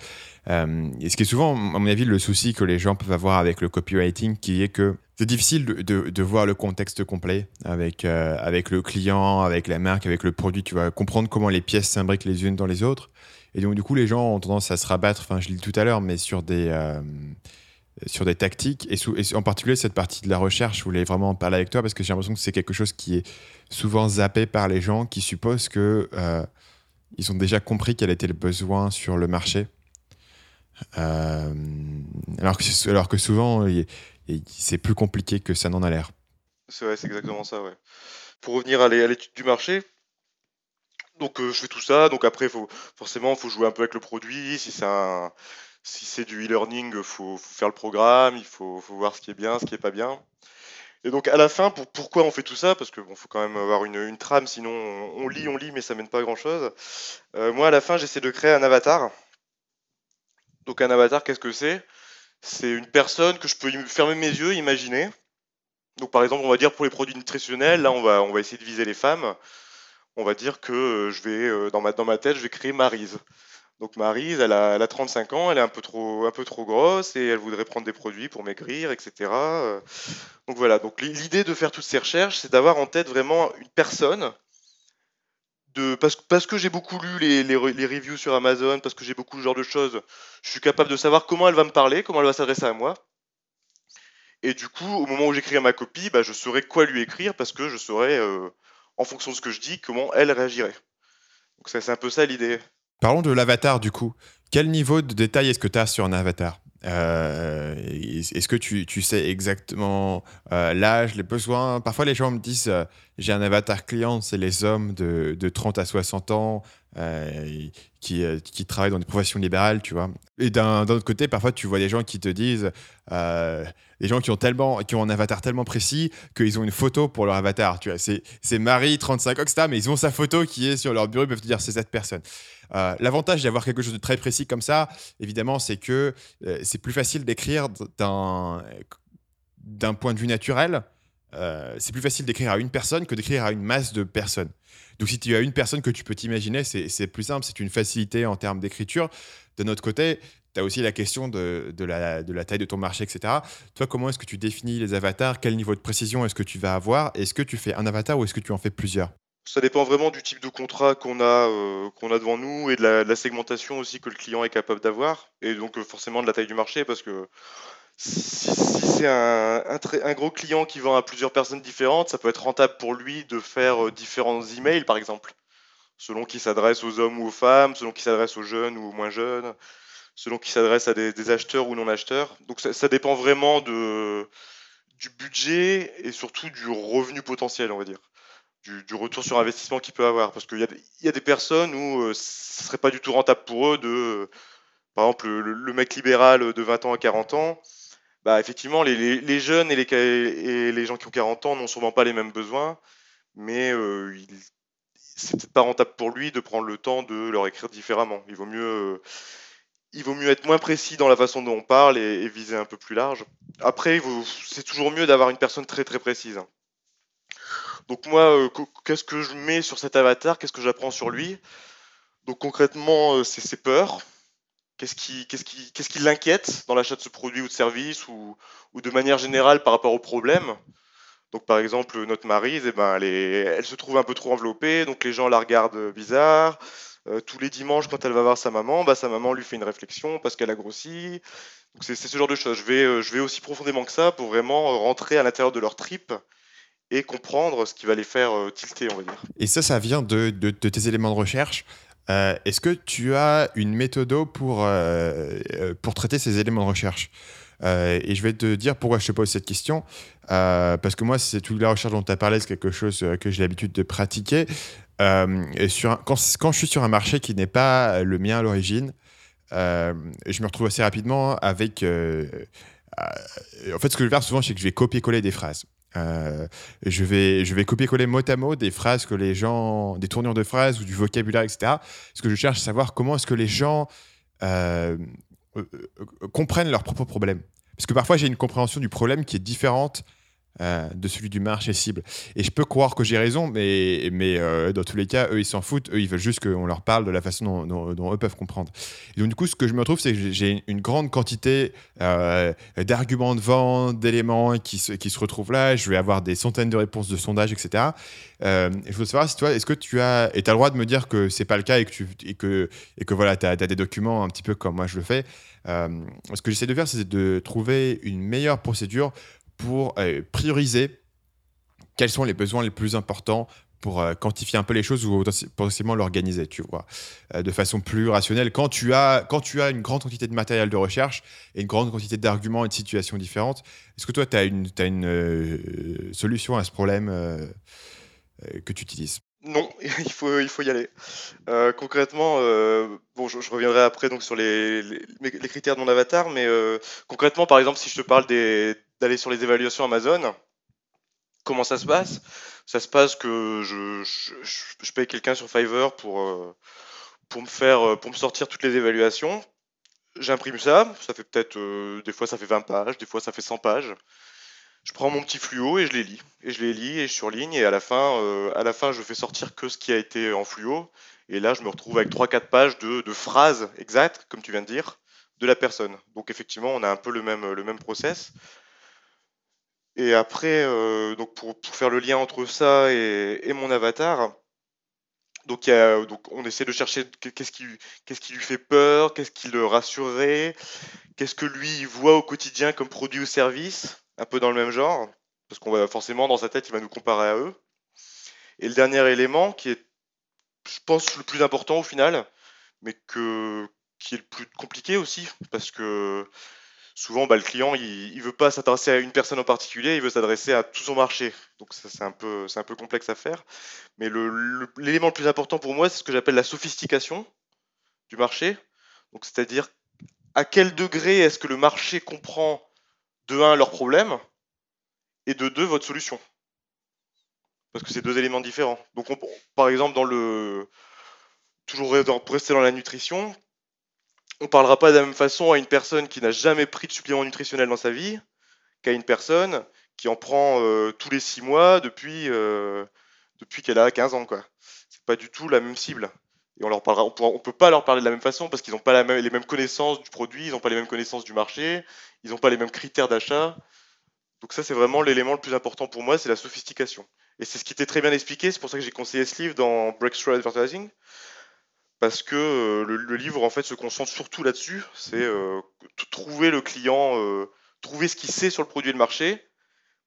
Euh, et ce qui est souvent, à mon avis, le souci que les gens peuvent avoir avec le copywriting, qui est que c'est difficile de, voir le contexte complet avec, euh, avec le client, avec la marque, avec le produit. Tu vas comprendre comment les pièces s'imbriquent les unes dans les autres. Et donc, du coup, les gens ont tendance à se rabattre, enfin, je l'ai dit tout à l'heure, mais sur des, euh, sur des tactiques, et, en particulier cette partie de la recherche, je voulais vraiment en parler avec toi parce que j'ai l'impression que c'est quelque chose qui est souvent zappé par les gens qui supposent que ils ont déjà compris quel était le besoin sur le marché euh, alors, que, souvent, c'est plus compliqué que ça n'en a l'air. C'est exactement ça. Pour revenir à l'étude du marché, donc euh, je fais tout ça, donc après, forcément, il faut jouer un peu avec le produit. Si c'est un, si c'est du e-learning, il faut, faire le programme, il faut, voir ce qui est bien, ce qui est pas bien. Et donc à la fin, pour, pourquoi on fait tout ça? Parce qu'il bon, faut quand même avoir une, trame, sinon on, lit, on lit, mais ça mène pas à grand chose. Euh, moi, à la fin, j'essaie de créer un avatar donc un avatar, qu'est-ce que c'est? C'est une personne que je peux fermer mes yeux, imaginer. Donc par exemple, on va dire pour les produits nutritionnels, là on va, on va essayer de viser les femmes. On va dire que euh, je vais, euh, dans ma, dans ma tête, je vais créer Marise. Donc Marise, elle a, elle a 35 ans, elle est un peu, trop, grosse et elle voudrait prendre des produits pour maigrir, etc. Donc voilà, donc l'idée de faire toutes ces recherches, c'est d'avoir en tête vraiment une personne parce, parce que j'ai beaucoup lu les, les, reviews sur Amazon, parce que j'ai beaucoup ce genre de choses, je suis capable de savoir comment elle va me parler, comment elle va s'adresser à moi. Et du coup, au moment où j'écrirai ma copie, bah, je saurai quoi lui écrire parce que je saurai, euh, en fonction de ce que je dis, comment elle réagirait. Donc c'est un peu ça l'idée. Parlons de l'avatar du coup. Quel niveau de détail est-ce que tu as sur un avatar? Euh, Est-ce que tu, tu, sais exactement euh, l'âge, les besoins? Parfois les gens me disent j'ai un avatar client, c'est les hommes de, de, 30 à 60 ans qui, qui travaillent dans des professions libérales, tu vois. Et d'un autre côté, parfois tu vois des gens qui te disent des gens qui ont tellement qui ont un avatar tellement précis qu'ils ont une photo pour leur avatar tu vois c'est Marie 35 ans etc mais ils ont sa photo qui est sur leur bureau ils peuvent te dire c'est cette personne euh, l'avantage d'avoir quelque chose de très précis comme ça évidemment c'est que euh, c'est plus facile d'écrire d'un d'un point de vue naturel euh, c'est plus facile d'écrire à une personne que d'écrire à une masse de personnes. Donc si tu as une personne que tu peux t'imaginer, c'est plus simple, c'est une facilité en termes d'écriture. De notre côté, tu as aussi la question de, la, taille de ton marché, etc. Toi, comment est-ce que tu définis les avatars? Quel niveau de précision est-ce que tu vas avoir? Est-ce que tu fais un avatar ou est-ce que tu en fais plusieurs? Ça dépend vraiment du type de contrat qu'on a, euh, qu'on a devant nous et de la, segmentation aussi que le client est capable d'avoir. Et donc euh, forcément de la taille du marché parce que si, c'est un, un, gros client qui vend à plusieurs personnes différentes, ça peut être rentable pour lui de faire euh, différents emails, par exemple, selon qui s'adresse aux hommes ou aux femmes, selon qui s'adresse aux jeunes ou aux moins jeunes selon qui s'adresse à des, acheteurs ou non acheteurs. Donc ça, dépend vraiment de, du budget et surtout du revenu potentiel, on va dire. Du, retour sur investissement qu'il peut avoir. Parce qu'il y, y, a des personnes où euh, ce ne serait pas du tout rentable pour eux de, par exemple, le, mec libéral de 20 ans à 40 ans, bah, effectivement, les, les, jeunes et les, et les, gens qui ont 40 ans n'ont sûrement pas les mêmes besoins, mais euh, c'est peut-être pas rentable pour lui de prendre le temps de leur écrire différemment. Il vaut mieux, euh, il vaut mieux être moins précis dans la façon dont on parle et, viser un peu plus large. Après, c'est toujours mieux d'avoir une personne très très précise. Donc moi, euh, qu'est-ce que je mets sur cet avatar? Qu'est-ce que j'apprends sur lui? Donc concrètement, euh, c'est ses peurs. Qu'est-ce qui, l'inquiète dans l'achat de ce produit ou de service ou, de manière générale par rapport au problème? Donc par exemple, notre Marise, eh ben, elle, se trouve un peu trop enveloppée, donc les gens la regardent bizarre. Euh, tous les dimanches, quand elle va voir sa maman, bah, sa maman lui fait une réflexion parce qu'elle a grossi. c'est ce genre de choses. Je vais, aussi profondément que ça pour vraiment rentrer à l'intérieur de leur trip et comprendre ce qui va les faire euh, tilter, on va dire. Et ça, ça vient de, tes éléments de recherche. Est-ce que tu as une méthode pour, pour traiter ces éléments de recherche? Et je vais te dire pourquoi je te pose cette question. parce que moi, c'est toute la recherche dont tu as parlé, c'est quelque chose que j'ai l'habitude de pratiquer. Euh, sur quand, quand, je suis sur un marché qui n'est pas le mien à l'origine, euh, je me retrouve assez rapidement avec. Euh, en fait, ce que je vais faire souvent, c'est que je vais copier-coller des phrases. Je vais, je vais copier-coller mot à mot des phrases que les gens, des tournures de phrases ou du vocabulaire, etc. Ce que je cherche, c'est savoir comment est-ce que les gens comprennent leurs propres problèmes. Parce que parfois, j'ai une compréhension du problème qui est différente euh, de celui du marché cible. Et je peux croire que j'ai raison, mais, mais euh, dans tous les cas, eux, ils s'en foutent. Eux, ils veulent juste qu'on leur parle de la façon dont, eux peuvent comprendre. Et donc, du coup, ce que je me retrouve, c'est que j'ai une grande quantité euh, d'arguments de vente, d'éléments qui se, qui se retrouvent là. Je vais avoir des centaines de réponses de sondages, etc. je veux savoir si toi, est-ce que tu as, et as le droit de me dire que c'est pas le cas et que, tu, et que, et que voilà, tu as, as, des documents un petit peu comme moi je le fais. ce que j'essaie de faire, c'est de trouver une meilleure procédure pour euh, prioriser quels sont les besoins les plus importants pour euh, quantifier un peu les choses ou potentiellement l'organiser, tu vois, euh, de façon plus rationnelle. Quand tu, as, quand tu as une grande quantité de matériel de recherche et une grande quantité d'arguments et de situations différentes, est-ce que toi, tu as une, as une solution à ce problème que tu utilises? Non, il faut, il faut y aller. concrètement, bon, je, reviendrai après donc sur les, les, critères de mon avatar, mais concrètement, par exemple, si je te parle des, d'aller sur les évaluations Amazon. Comment ça se passe? Ça se passe que je, paye quelqu'un sur Fiverr pour, euh, pour, me faire, euh, pour me sortir toutes les évaluations. J'imprime ça, ça fait peut-être, euh, des fois ça fait 20 pages, des fois ça fait 100 pages. Je prends mon petit fluo et je les lis. Et je les lis et je surligne et à la fin, à la fin je fais sortir que ce qui a été en fluo. Et là je me retrouve avec 3-4 pages de, de, phrases exactes, comme tu viens de dire, de la personne. Donc effectivement on a un peu le même, le même process. Et après, euh, donc pour, faire le lien entre ça et, mon avatar, donc, donc on essaie de chercher qu'est-ce qui, qu'est-ce qui lui fait peur, qu'est-ce qui le rassurerait, qu'est-ce que lui voit au quotidien comme produit ou service. un peu dans le même genre, parce qu'on va forcément dans sa tête, il va nous comparer à eux. Et le dernier élément qui est, je pense, le plus important au final, mais que, qui est le plus compliqué aussi, parce que souvent bah, le client il, ne veut pas s'adresser à une personne en particulier, il veut s'adresser à tout son marché. Donc ça c'est un peu un peu complexe à faire. Mais l'élément le, plus important pour moi c'est ce que j'appelle la sophistication du marché. Donc c'est-à-dire à quel degré est-ce que le marché comprend de un leurs problèmes et de deux votre solution? Parce que c'est deux éléments différents. Donc par exemple dans le toujours pour rester dans la nutrition, on parlera pas de la même façon à une personne qui n'a jamais pris de supplément nutritionnel dans sa vie qu'à une personne qui en prend euh, tous les six mois depuis, euh, depuis qu'elle a 15 ans. Ce C'est pas du tout la même cible. Et on leur parlera, on, peut pas leur parler de la même façon parce qu'ils n'ont pas les mêmes connaissances du produit, ils n'ont pas les mêmes connaissances du marché, ils n'ont pas les mêmes critères d'achat. Donc ça, c'est vraiment l'élément le plus important pour moi, c'est la sophistication. Et c'est ce qui était très bien expliqué, c'est pour ça que j'ai conseillé ce livre dans Breakthrough Advertising parce que euh, le, livre en fait se concentre surtout là-dessus, c'est euh, trouver le client, euh, trouver ce qu'il sait sur le produit et le marché,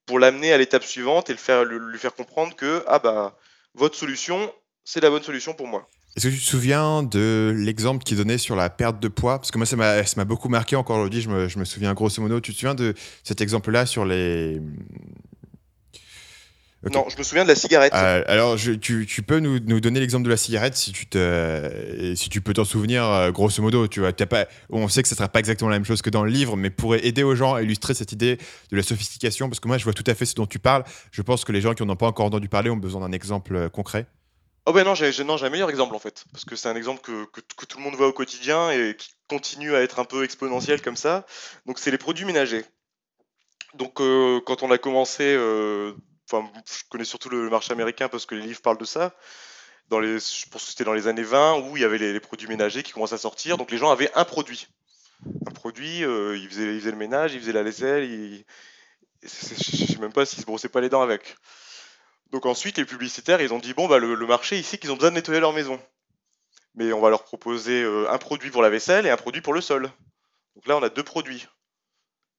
pour l'amener à l'étape suivante et le faire, lui faire comprendre que ah bah votre solution c'est la bonne solution pour moi. Est-ce que tu te souviens de l'exemple qui donnait sur la perte de poids? Parce que moi, ça m'a beaucoup marqué encore aujourd'hui. Je me, je me souviens grosso modo. Tu te souviens de cet exemple-là sur les, non, je me souviens de la cigarette. Euh, alors, tu, peux nous, donner l'exemple de la cigarette si tu, te, si tu peux t'en souvenir, euh, grosso modo. Tu vois, pas, on sait que ce ne sera pas exactement la même chose que dans le livre, mais pour aider aux gens à illustrer cette idée de la sophistication, parce que moi, je vois tout à fait ce dont tu parles. Je pense que les gens qui n'en ont pas encore entendu parler ont besoin d'un exemple euh, concret. Oh ben non, j'ai un meilleur exemple en fait, parce que c'est un exemple que, que, tout le monde voit au quotidien et qui continue à être un peu exponentiel comme ça. Donc c'est les produits ménagers. Donc quand on a commencé je connais surtout le marché américain parce que les livres parlent de ça. Dans les, je pense que c'était dans les années 20 où il y avait les, produits ménagers qui commençaient à sortir. Donc les gens avaient un produit. Un produit, euh, ils, faisaient, le ménage, ils faisaient la vaisselle, je ne sais même pas s'ils se brossaient pas les dents avec. Donc ensuite, les publicitaires, ils ont dit, bon, bah, le, marché ici, qu'ils ont besoin de nettoyer leur maison. Mais on va leur proposer euh, un produit pour la vaisselle et un produit pour le sol. Donc là, on a deux produits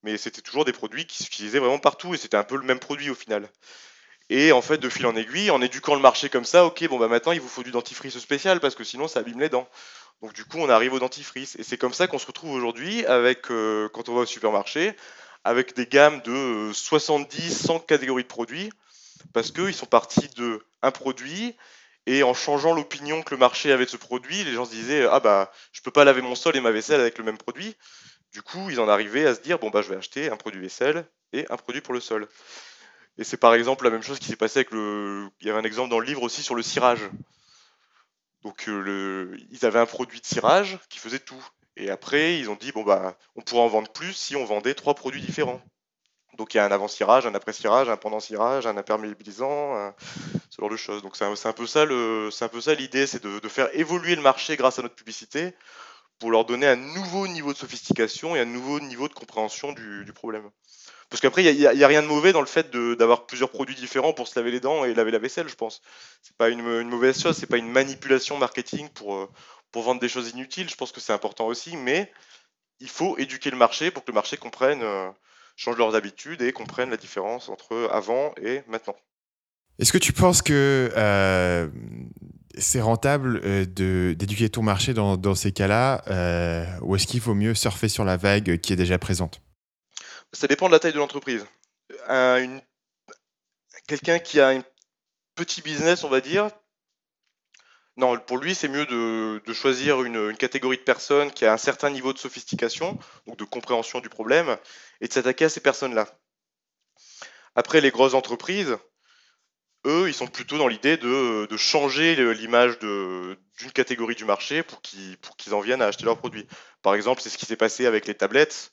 mais c'était toujours des produits qui s'utilisaient vraiment partout et c'était un peu le même produit au final. Et en fait, de fil en aiguille, en éduquant le marché comme ça, ok, bon bah maintenant il vous faut du dentifrice spécial parce que sinon ça abîme les dents. Donc du coup, on arrive au dentifrice et c'est comme ça qu'on se retrouve aujourd'hui avec, euh, quand on va au supermarché, avec des gammes de 70, euh, 100 catégories de produits parce qu'ils sont partis de un produit et en changeant l'opinion que le marché avait de ce produit, les gens se disaient ah bah je peux pas laver mon sol et ma vaisselle avec le même produit. Du coup, ils en arrivaient à se dire bon bah je vais acheter un produit vaisselle et un produit pour le sol. Et c'est par exemple la même chose qui s'est passé avec le. Il y avait un exemple dans le livre aussi sur le cirage. Donc euh, le... ils avaient un produit de cirage qui faisait tout. Et après, ils ont dit bon bah on pourrait en vendre plus si on vendait trois produits différents. Donc il y a un avant-cirage, un après-cirage, un pendant-cirage, un imperméabilisant, ce genre de choses. Donc c'est un, peu ça le, c'est un peu ça l'idée, c'est de, de, faire évoluer le marché grâce à notre publicité pour leur donner un nouveau niveau de sophistication et un nouveau niveau de compréhension du, problème. Parce qu'après, il n'y a, rien de mauvais dans le fait d'avoir plusieurs produits différents pour se laver les dents et laver la vaisselle, je pense. C'est pas une, mauvaise chose, c'est pas une manipulation marketing pour, euh, pour vendre des choses inutiles. Je pense que c'est important aussi, mais il faut éduquer le marché pour que le marché comprenne, euh, change leurs habitudes et comprenne la différence entre avant et maintenant. Est-ce que tu penses que euh, c'est rentable euh, d'éduquer ton marché dans, ces cas-là euh, ou est-ce qu'il vaut mieux surfer sur la vague qui est déjà présente? Ça dépend de la taille de l'entreprise. Quelqu'un qui a un petit business, on va dire, non, pour lui, c'est mieux de, choisir une, catégorie de personnes qui a un certain niveau de sophistication, donc de compréhension du problème, et de s'attaquer à ces personnes-là. Après, les grosses entreprises, eux, ils sont plutôt dans l'idée de, changer l'image d'une catégorie du marché pour qu'ils en viennent à acheter leurs produits. Par exemple, c'est ce qui s'est passé avec les tablettes,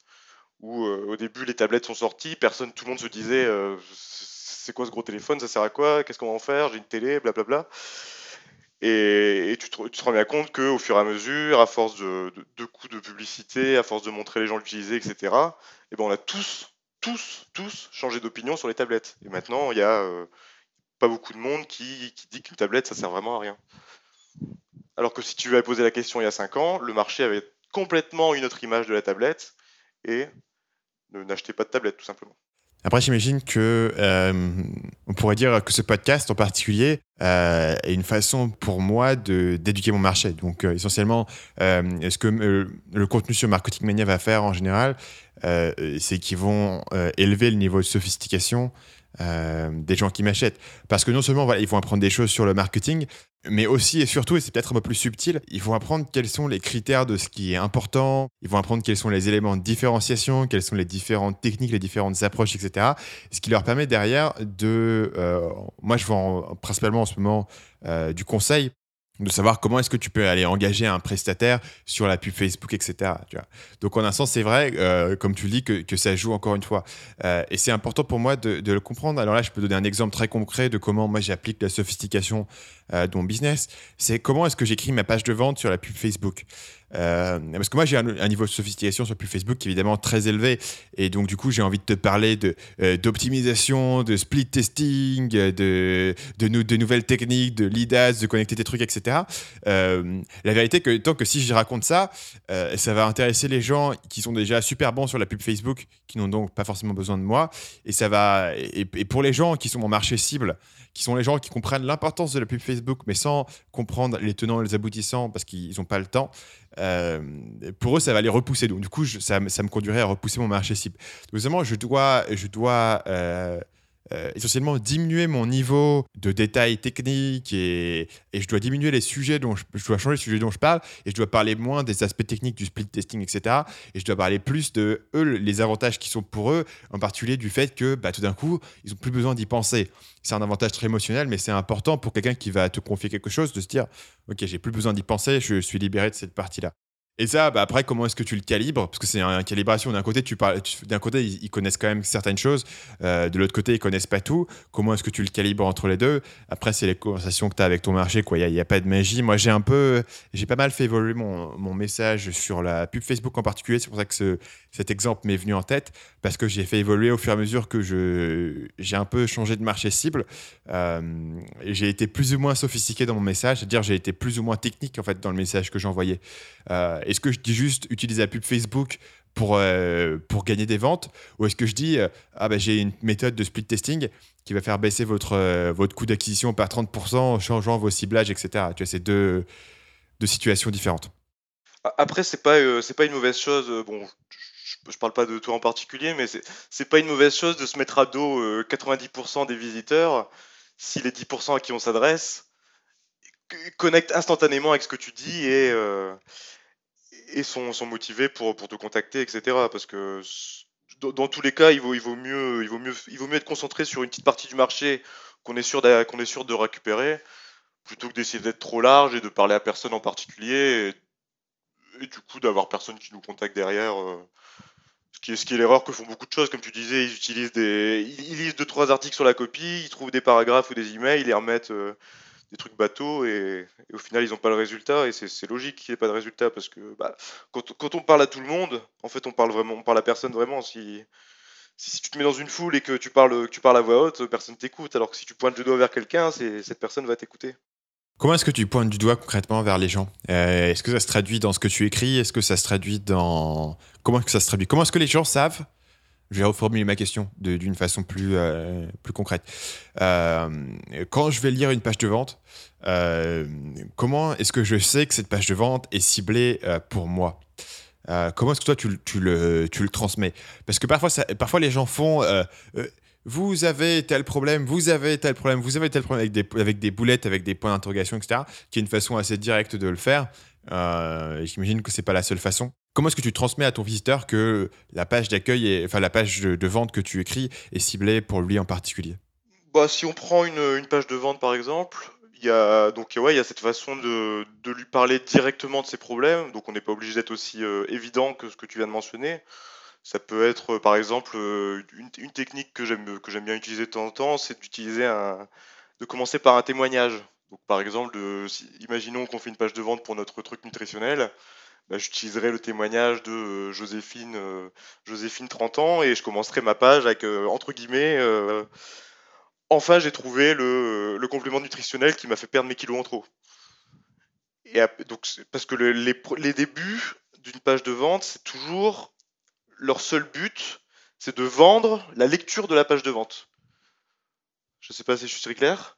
où euh, au début les tablettes sont sorties, personne, tout le monde se disait euh, c'est quoi ce gros téléphone, ça sert à quoi, qu'est-ce qu'on va en faire, j'ai une télé, blablabla. Et, tu, te, rends bien compte qu'au fur et à mesure, à force de, de, coups de publicité, à force de montrer les gens l'utiliser, etc., et eh ben on a tous, tous, tous changé d'opinion sur les tablettes. Et maintenant, il y a euh, pas beaucoup de monde qui, dit qu'une tablette, ça sert vraiment à rien. Alors que si tu avais posé la question il y a 5 ans, le marché avait complètement une autre image de la tablette et n'achetez pas de tablette, tout simplement. Après, j'imagine que euh, on pourrait dire que ce podcast en particulier euh, est une façon pour moi d'éduquer mon marché. Donc, euh, essentiellement, ce que le contenu sur Marketing Mania va faire en général, c'est qu'ils vont élever le niveau de sophistication euh, des gens qui m'achètent. Parce que non seulement ils vont apprendre des choses sur le marketing, mais aussi et surtout, et c'est peut-être un peu plus subtil, ils vont apprendre quels sont les critères de ce qui est important, ils vont apprendre quels sont les éléments de différenciation, quelles sont les différentes techniques, les différentes approches, etc. Ce qui leur permet derrière de... Euh, moi, je vends principalement en ce moment euh, du conseil de savoir comment est-ce que tu peux aller engager un prestataire sur la pub Facebook, etc. Donc en un sens, c'est vrai, euh, comme tu le dis, que, ça joue encore une fois. Euh, et c'est important pour moi de, de, le comprendre. Alors là, je peux donner un exemple très concret de comment moi j'applique la sophistication euh, de mon business. C'est comment est-ce que j'écris ma page de vente sur la pub Facebook? Euh, parce que moi, j'ai un, niveau de sophistication sur plus Facebook qui est évidemment très élevé. Et donc, du coup, j'ai envie de te parler de, euh, d'optimisation, de split testing, de, de, de, nouvelles techniques, de lead ads, de connecter tes trucs, etc. Euh, la vérité, que tant que si je raconte ça, ça va intéresser les gens qui sont déjà super bons sur la pub Facebook, qui n'ont donc pas forcément besoin de moi. Et ça va. Et pour les gens qui sont mon marché cible, qui sont les gens qui comprennent l'importance de la pub Facebook, mais sans comprendre les tenants et les aboutissants parce qu'ils n'ont pas le temps, euh, pour eux, ça va les repousser. Donc, du coup, ça, me conduirait à repousser mon marché cible. Donc, je dois, je dois euh, euh, essentiellement diminuer mon niveau de détails techniques et, je dois diminuer les sujets dont je, je, dois changer les sujets dont je parle et je dois parler moins des aspects techniques du split testing, etc. Et je dois parler plus de eux, les avantages qui sont pour eux, en particulier du fait que bah, tout d'un coup, ils n'ont plus besoin d'y penser. C'est un avantage très émotionnel, mais c'est important pour quelqu'un qui va te confier quelque chose de se dire, ok, j'ai plus besoin d'y penser, je suis libéré de cette partie-là. Et ça, bah après, comment est-ce que tu le calibres? Parce que c'est une calibration. D'un côté, tu parles, d'un côté, ils, connaissent quand même certaines choses. Euh, de l'autre côté, ils connaissent pas tout. Comment est-ce que tu le calibres entre les deux? Après, c'est les conversations que tu as avec ton marché. Il n'y a, a, pas de magie. Moi, j'ai un peu, j'ai pas mal fait évoluer mon, mon, message sur la pub Facebook en particulier. C'est pour ça que ce, cet exemple m'est venu en tête. Parce que j'ai fait évoluer au fur et à mesure que je, j'ai un peu changé de marché cible. Euh, j'ai été plus ou moins sophistiqué dans mon message. C'est-à-dire, j'ai été plus ou moins technique en fait dans le message que j'envoyais. Euh, est-ce que je dis juste utiliser la pub Facebook pour, euh, pour gagner des ventes? Ou est-ce que je dis, ah bah, j'ai une méthode de split testing qui va faire baisser votre, votre coût d'acquisition par 30% en changeant vos ciblages, etc. Tu vois, c'est deux, deux situations différentes. Après, c'est pas, pas une mauvaise chose. Bon, je, parle pas de toi en particulier, mais c'est pas une mauvaise chose de se mettre à dos 90% des visiteurs si les 10% à qui on s'adresse connectent instantanément avec ce que tu dis et et sont, motivés pour, te contacter, etc. Parce que dans, tous les cas, il vaut, mieux, être concentré sur une petite partie du marché qu'on est, sûr de récupérer, plutôt que d'essayer d'être trop large et de parler à personne en particulier, et, du coup d'avoir personne qui nous contacte derrière. Euh, qui ce qui est l'erreur que font beaucoup de choses, comme tu disais, ils utilisent des, ils, lisent deux trois articles sur la copie, ils trouvent des paragraphes ou des emails, ils les remettent euh, des trucs bateaux et, au final ils n'ont pas le résultat et c'est logique qu'il n'y ait pas de résultat parce que bah, quand, quand, on parle à tout le monde, en fait on parle vraiment, on parle à personne vraiment. Si, si, tu te mets dans une foule et que tu parles, que tu parles à voix haute, personne t'écoute. Alors que si tu pointes du doigt vers quelqu'un, cette personne va t'écouter. Comment est-ce que tu pointes du doigt concrètement vers les gens? Euh, Est-ce que ça se traduit dans ce que tu écris? Est-ce que ça se traduit dans comment est-ce que ça se traduit? Comment est-ce que les gens savent? Je vais reformuler ma question d'une façon plus, euh, plus concrète. Euh, quand je vais lire une page de vente, comment est-ce que je sais que cette page de vente est ciblée pour moi? Comment est-ce que toi, tu, le, transmets? Parce que parfois, parfois, les gens font vous avez tel problème, vous avez tel problème, vous avez tel problème avec des, boulettes, avec des points d'interrogation, etc., qui est une façon assez directe de le faire. J'imagine que c'est pas la seule façon. Comment est-ce que tu transmets à ton visiteur que la page d'accueil, enfin la page de, vente que tu écris est ciblée pour lui en particulier? Bah, Si on prend une, page de vente par exemple, il y a, donc, ouais, il y a cette façon de, lui parler directement de ses problèmes, donc on n'est pas obligé d'être aussi euh, évident que ce que tu viens de mentionner. Ça peut être par exemple euh, une, technique que j'aime bien utiliser de temps en temps, c'est d'utiliser un, de commencer par un témoignage. Donc, par exemple, imaginons qu'on fait une page de vente pour notre truc nutritionnel. Bah, j'utiliserai le témoignage de euh, Joséphine, euh, Joséphine 30 ans et je commencerai ma page avec euh, entre guillemets enfin j'ai trouvé le, complément nutritionnel qui m'a fait perdre mes kilos en trop. Et donc parce que les débuts d'une page de vente, c'est toujours leur seul but, c'est de vendre la lecture de la page de vente. Je ne sais pas si je suis clair.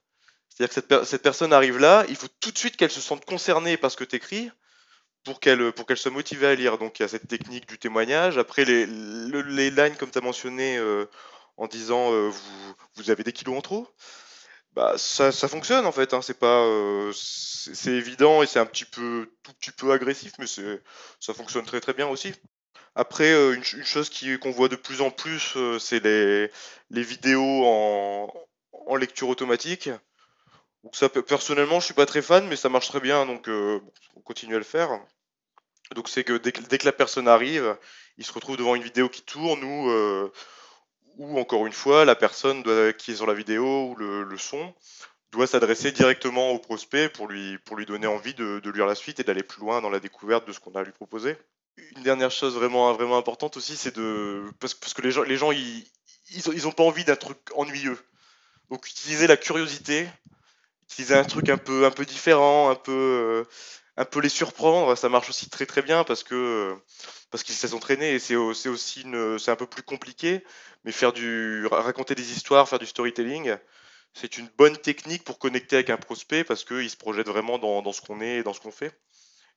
C'est-à-dire que cette, personne arrive là, il faut tout de suite qu'elle se sente concernée par ce que tu écris pour qu'elle soit motivée à lire. Donc il y a cette technique du témoignage. Après les, les lines comme tu as mentionné euh, en disant euh, vous, avez des kilos en trop, bah ça, fonctionne en fait. Hein. Euh, c'est évident et c'est un petit peu tout petit peu agressif, mais ça fonctionne très très bien aussi. Après, une, une chose qu'on voit de plus en plus, c'est les, vidéos en, lecture automatique. Donc ça, personnellement, je suis pas très fan, mais ça marche très bien, donc euh, on continue à le faire. Donc c'est que dès, que la personne arrive, il se retrouve devant une vidéo qui tourne ou, euh, ou encore une fois, la personne qui est sur la vidéo ou le, son doit s'adresser directement au prospect pour lui, pour lui donner envie de, lire la suite et d'aller plus loin dans la découverte de ce qu'on a à lui proposer. Une dernière chose vraiment, vraiment importante aussi, c'est de. Parce, que les gens, les gens ils, ils, pas envie d'un truc ennuyeux. Donc utiliser la curiosité, utiliser un truc un peu, un peu différent, un peu, euh, un peu les surprendre, ça marche aussi très très bien parce que parce qu'ils s'est entraîné et c'est aussi un peu plus compliqué, mais faire du raconter des histoires, faire du storytelling, c'est une bonne technique pour connecter avec un prospect parce qu'il se projette vraiment dans, dans ce qu'on est et dans ce qu'on fait.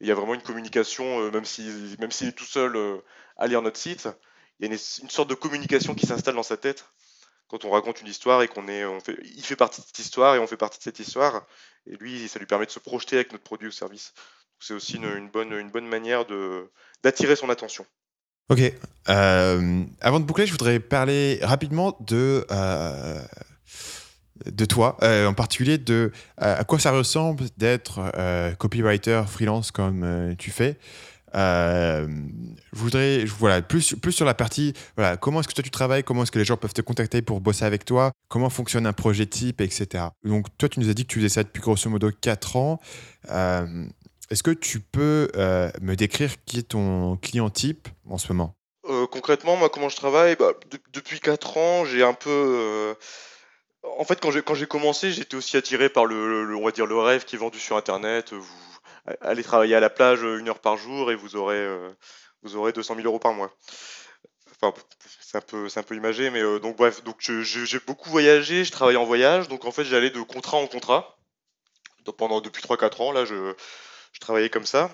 Il y a vraiment une communication, euh, même si même s'il est tout seul euh, à lire notre site, il y a une, sorte de communication qui s'installe dans sa tête quand on raconte une histoire et qu'on est, fait, il fait partie de cette histoire et on fait partie de cette histoire. Et lui, ça lui permet de se projeter avec notre produit ou service. C'est aussi une, bonne, une bonne manière d'attirer son attention. Ok. Euh, avant de boucler, je voudrais parler rapidement de, de toi, euh, en particulier de à quoi ça ressemble d'être copywriter freelance comme tu fais. Euh, je voudrais, voilà, plus, plus sur la partie, voilà, comment est-ce que toi tu travailles, comment est-ce que les gens peuvent te contacter pour bosser avec toi, comment fonctionne un projet type, etc. Donc, toi, tu nous as dit que tu faisais ça depuis grosso modo 4 ans. Euh, est-ce que tu peux euh, me décrire qui est ton client type en ce moment? Concrètement, moi, comment je travaille? Bah, Depuis 4 ans, j'ai un peu. En fait, quand j'ai, commencé, j'étais aussi attiré par le, on va dire, le rêve qui est vendu sur Internet. Vous, allez travailler à la plage une heure par jour et vous aurez, euh, vous aurez 200 000 euros par mois. Enfin, c'est un peu, c'est un peu imagé, mais euh, donc bref, donc j'ai beaucoup voyagé, je travaille en voyage, donc en fait j'allais de contrat en contrat. Donc, pendant depuis 3-4 ans, là, je, travaillais comme ça.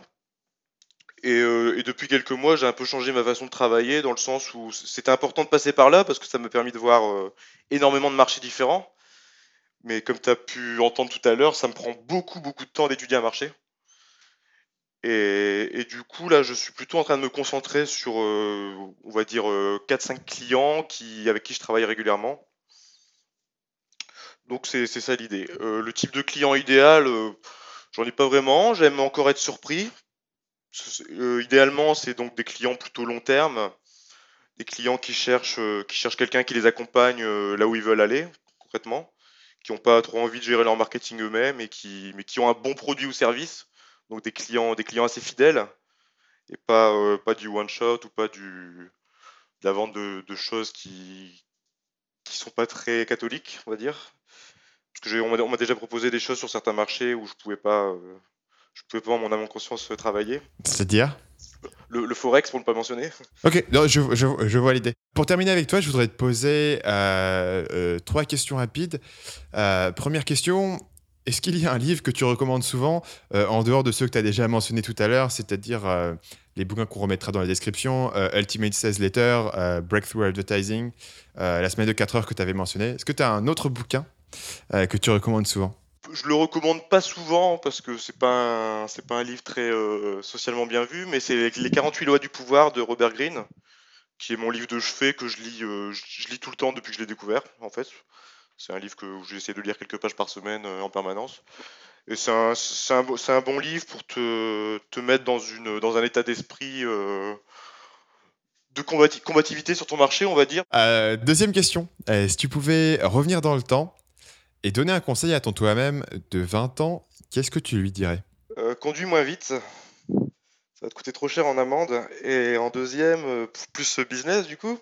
Et, et depuis quelques mois, j'ai un peu changé ma façon de travailler dans le sens où c'était important de passer par là parce que ça m'a permis de voir énormément de marchés différents. Mais comme tu as pu entendre tout à l'heure, ça me prend beaucoup, beaucoup de temps d'étudier un marché. Et, du coup, là, je suis plutôt en train de me concentrer sur, euh, on va dire, 4-5 euh, clients qui, avec qui je travaille régulièrement. Donc, c'est ça l'idée. Euh, le type de client idéal, j'en ai pas vraiment. J'aime encore être surpris. Idéalement, c'est donc des clients plutôt long terme, des clients qui cherchent, qui cherchent quelqu'un qui les accompagne là où ils veulent aller, concrètement, qui n'ont pas trop envie de gérer leur marketing eux-mêmes et qui, mais qui ont un bon produit ou service donc des clients, des clients assez fidèles et pas, euh, du one shot ou pas du, de la vente de, choses qui qui sont pas très catholiques, on va dire. Parce que on m'a déjà proposé des choses sur certains marchés où je pouvais pas, euh, je pouvais pas en mon âme en conscience travailler. C'est-à-dire le, forex pour ne pas mentionner. Ok, je, je, je, vois l'idée. Pour terminer avec toi, je voudrais te poser euh, trois questions rapides. première question, est-ce qu'il y a un livre que tu recommandes souvent, euh, en dehors de ceux que tu as déjà mentionnés tout à l'heure, c'est-à-dire euh, les bouquins qu'on remettra dans la description, euh, Ultimate Sales Letter, Breakthrough Advertising, La semaine de 4 heures que tu avais mentionné Est-ce que tu as un autre bouquin que tu recommandes souvent? Je le recommande pas souvent parce que c'est pas c'est pas un livre très socialement bien vu, mais c'est les 48 lois du pouvoir de Robert Greene, qui est mon livre de chevet que je lis, je lis tout le temps depuis que je l'ai découvert en fait. C'est un livre que j'essaie de lire quelques pages par semaine euh, en permanence. Et c'est un, un, un, bon livre pour te, te, mettre dans, une, dans un état d'esprit euh, de combativité sur ton marché, on va dire. Euh, deuxième question. si tu pouvais revenir dans le temps et donner un conseil à ton toi-même de 20 ans, qu'est-ce que tu lui dirais? Conduis moins vite. Ça va te coûter trop cher en amende. Et en deuxième, plus business du coup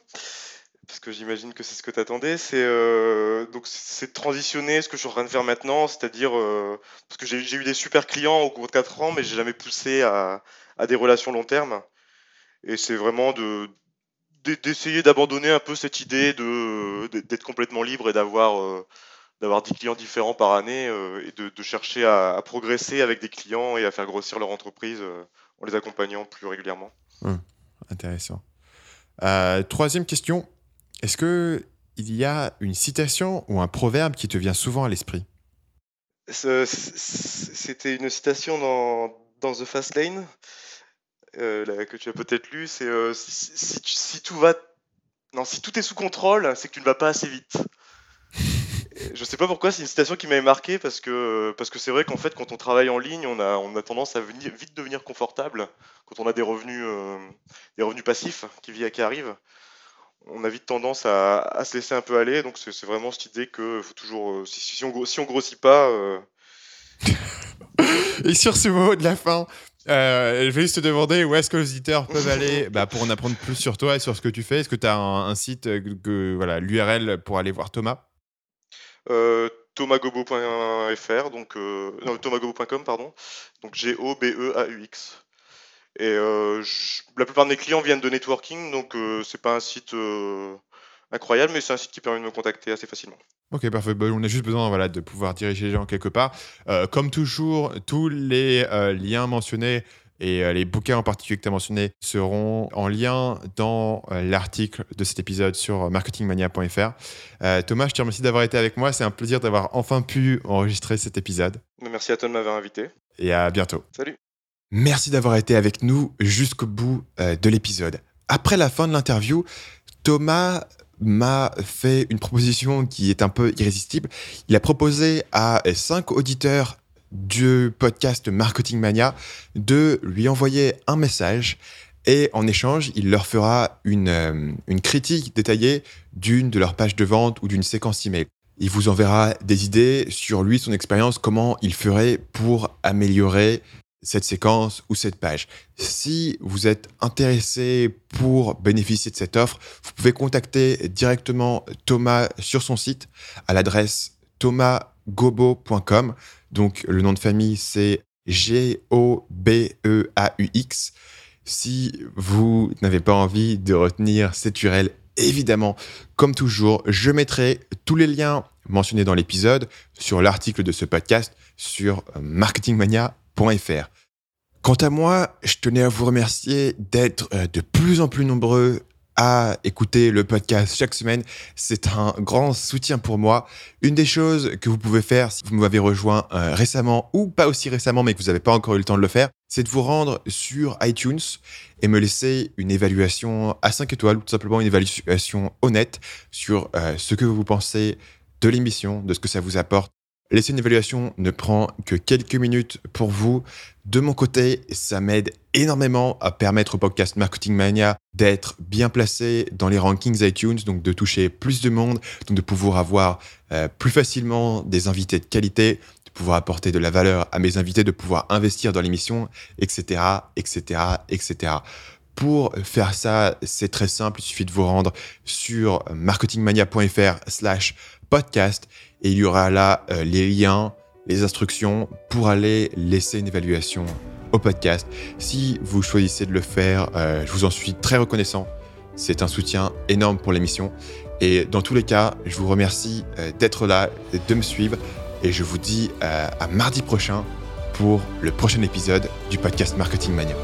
parce que j'imagine que c'est ce que tu attendais, c'est euh, donc c'est de transitionner ce que je suis en train de faire maintenant, c'est-à-dire euh, parce que j'ai eu des super clients au cours de 4 ans, mais j'ai jamais poussé à, des relations long terme. Et c'est vraiment de, d'essayer d'abandonner un peu cette idée d'être complètement libre et d'avoir euh, d'avoir 10 clients différents par année euh, et de, chercher à, progresser avec des clients et à faire grossir leur entreprise euh, en les accompagnant plus régulièrement. Hum, intéressant. troisième question, est-ce que il y a une citation ou un proverbe qui te vient souvent à l'esprit? C'était une citation dans, dans The Fast Lane. Euh, que tu as peut-être lu, c'est euh, si, tout va, non, si tout est sous contrôle, c'est que tu ne vas pas assez vite. Je sais pas pourquoi, c'est une citation qui m'avait marqué parce que parce que c'est vrai qu'en fait, quand on travaille en ligne, on a on a tendance à venir, vite devenir confortable quand on a des revenus euh, des revenus passifs qui, qui arrivent. On a vite tendance à, se laisser un peu aller, donc c'est vraiment cette idée que faut toujours si, si, on si on grossit pas. Et sur ce mot de la fin, euh, je vais juste te demander où est-ce que les auditeurs peuvent aller bah, pour en apprendre plus sur toi et sur ce que tu fais. Est-ce que tu as un, site, euh, que, voilà, l'URL pour aller voir Thomas? Euh, thomasgobo.fr, donc euh, non, thomasgobo.com, pardon, donc G-O-B-E-A-U-X. Et la plupart de mes clients viennent de networking, donc c'est pas un site incroyable, mais c'est un site qui permet de me contacter assez facilement. Ok, parfait. Bah, on a juste besoin voilà, de pouvoir diriger les gens quelque part. Euh, comme toujours, tous les euh, liens mentionnés et euh, les bouquins en particulier que tu as mentionnés seront en lien dans l'article de cet épisode sur marketingmania.fr. Thomas, je te remercie d'avoir été avec moi. C'est un plaisir d'avoir enfin pu enregistrer cet épisode. Merci à toi de m'avoir invité. Et à bientôt. Salut. Merci d'avoir été avec nous jusqu'au bout de l'épisode. Après la fin de l'interview, Thomas m'a fait une proposition qui est un peu irrésistible. Il a proposé à cinq auditeurs du podcast Marketing Mania de lui envoyer un message et en échange, il leur fera une, euh, une critique détaillée d'une de leurs pages de vente ou d'une séquence email. Il vous enverra des idées sur lui, son expérience, comment il ferait pour améliorer cette séquence ou cette page. Si vous êtes intéressé pour bénéficier de cette offre, vous pouvez contacter directement Thomas sur son site à l'adresse thomasgobo.com. Donc le nom de famille c'est G-O-B-E-A-U-X. Si vous n'avez pas envie de retenir cette URL, évidemment, comme toujours, je mettrai tous les liens mentionnés dans l'épisode sur l'article de ce podcast sur marketingmania Quant à moi, je tenais à vous remercier d'être euh, de plus en plus nombreux à écouter le podcast chaque semaine. C'est un grand soutien pour moi. Une des choses que vous pouvez faire si vous m'avez rejoint euh, récemment ou pas aussi récemment mais que vous n'avez pas encore eu le temps de le faire, c'est de vous rendre sur iTunes et me laisser une évaluation à 5 étoiles ou tout simplement une évaluation honnête sur euh, ce que vous pensez de l'émission, de ce que ça vous apporte Laisser une évaluation ne prend que quelques minutes pour vous. De mon côté, ça m'aide énormément à permettre au podcast Marketing Mania d'être bien placé dans les rankings iTunes, donc de toucher plus de monde, donc de pouvoir avoir euh, plus facilement des invités de qualité, de pouvoir apporter de la valeur à mes invités, de pouvoir investir dans l'émission, etc., etc., etc. Pour faire ça, c'est très simple, il suffit de vous rendre sur marketingmania.fr slash podcast et il y aura là euh, les liens, les instructions pour aller laisser une évaluation au podcast. Si vous choisissez de le faire, euh, je vous en suis très reconnaissant. C'est un soutien énorme pour l'émission. Et dans tous les cas, je vous remercie euh, d'être là, de me suivre. Et je vous dis à mardi prochain pour le prochain épisode du podcast Marketing Mania.